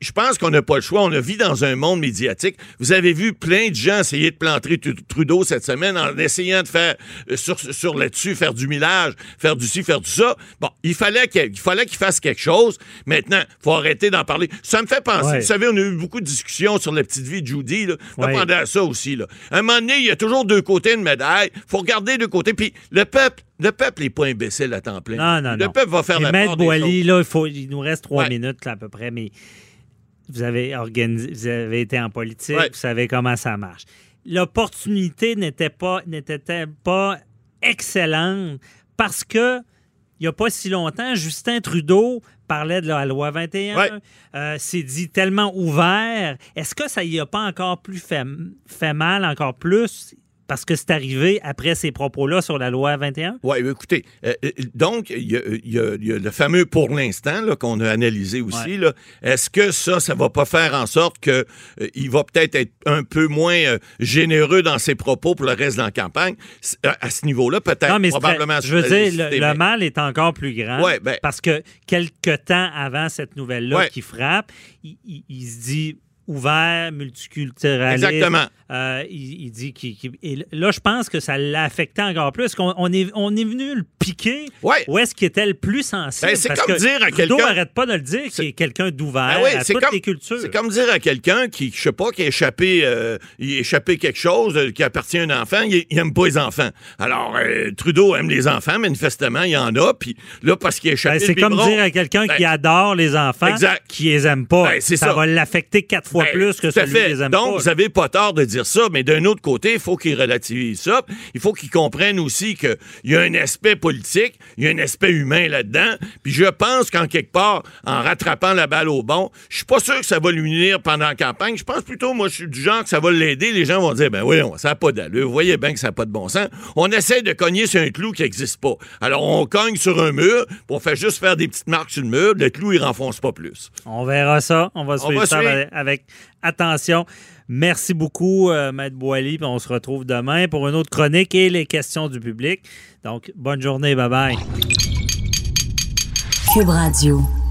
Je pense qu'on n'a pas le choix. On a vit dans un monde médiatique. Vous avez vu plein de gens essayer de planter Trudeau cette semaine en essayant de faire euh, sur, sur là-dessus, faire du millage, faire du ci, faire du ça. Bon, il fallait qu'il fallait qu'il fasse quelque chose. Maintenant, il faut arrêter d'en parler. Ça me fait penser. Vous savez, on a eu beaucoup de discussions sur la petite vie de Judy. Là. Ouais. à ça aussi. Là. À un moment donné, il y a toujours deux côtés de médaille. faut regarder deux côtés. Puis le peuple, le peuple n'est pas imbécile à temps plein. Non, non, le peuple va faire la part Boily, là, il, faut, il nous reste trois minutes à peu près, mais vous avez, organisé, vous avez été en politique, vous savez comment ça marche. L'opportunité n'était pas, n'était pas excellente parce que il n'y a pas si longtemps, Justin Trudeau parlait de la loi 21, euh, s'est dit tellement ouvert. Est-ce que ça y a pas encore plus fait, fait mal, encore plus? Parce que c'est arrivé après ces propos-là sur la loi 21? Oui, écoutez, euh, euh, donc, il y, a, le fameux pour l'instant qu'on a analysé aussi. Est-ce que ça, ça va pas faire en sorte qu'il euh, va peut-être être un peu moins généreux dans ses propos pour le reste de la campagne? À, ce niveau-là, peut-être, probablement. je veux dire, le, mal est encore plus grand ben parce que quelques temps avant cette nouvelle-là qui frappe, il se dit ouvert, multiculturel. Exactement. Euh, il, dit qu'il. là, je pense que ça l'a affecté encore plus. qu'on on est, on est venu le piquer ouais. où est-ce qu'il était le plus sensible. Ben, c'est comme dire à quelqu'un. n'arrête pas de le dire qu'il est quelqu'un d'ouvert ben à toutes les cultures. C'est comme dire à quelqu'un qui, je sais pas, qui a échappé, euh, il a échappé quelque chose euh, qui appartient à un enfant, il, n'aime pas les enfants. Alors, Trudeau aime les enfants, manifestement, il y en a. Puis là, parce qu'il a échappé. Ben, c'est comme dire à quelqu'un qui adore les enfants, qui les aime pas. ça, ça, va l'affecter quatre fois ben, plus que celui fait. Donc, vous n'avez pas tort de dire ça, mais d'un autre côté, il faut qu'il relativise ça. Il faut qu'il comprenne aussi qu'il y a un aspect politique, il y a un aspect humain là-dedans. Puis je pense qu'en quelque part, en rattrapant la balle au bon, je suis pas sûr que ça va lui nuire pendant la campagne. Je pense plutôt, moi, je suis du genre que ça va l'aider. Les gens vont dire, ben oui, ça n'a pas d'allure. Vous voyez bien que ça n'a pas de bon sens. On essaie de cogner sur un clou qui n'existe pas. Alors, on cogne sur un mur, pour faire juste faire des petites marques sur le mur. Le clou, il renfonce pas plus. On verra ça. On va suivre ça avec attention. Merci beaucoup, euh, Maître Boily. On se retrouve demain pour une autre chronique et les questions du public. Donc, bonne journée. Bye bye. Cube Radio.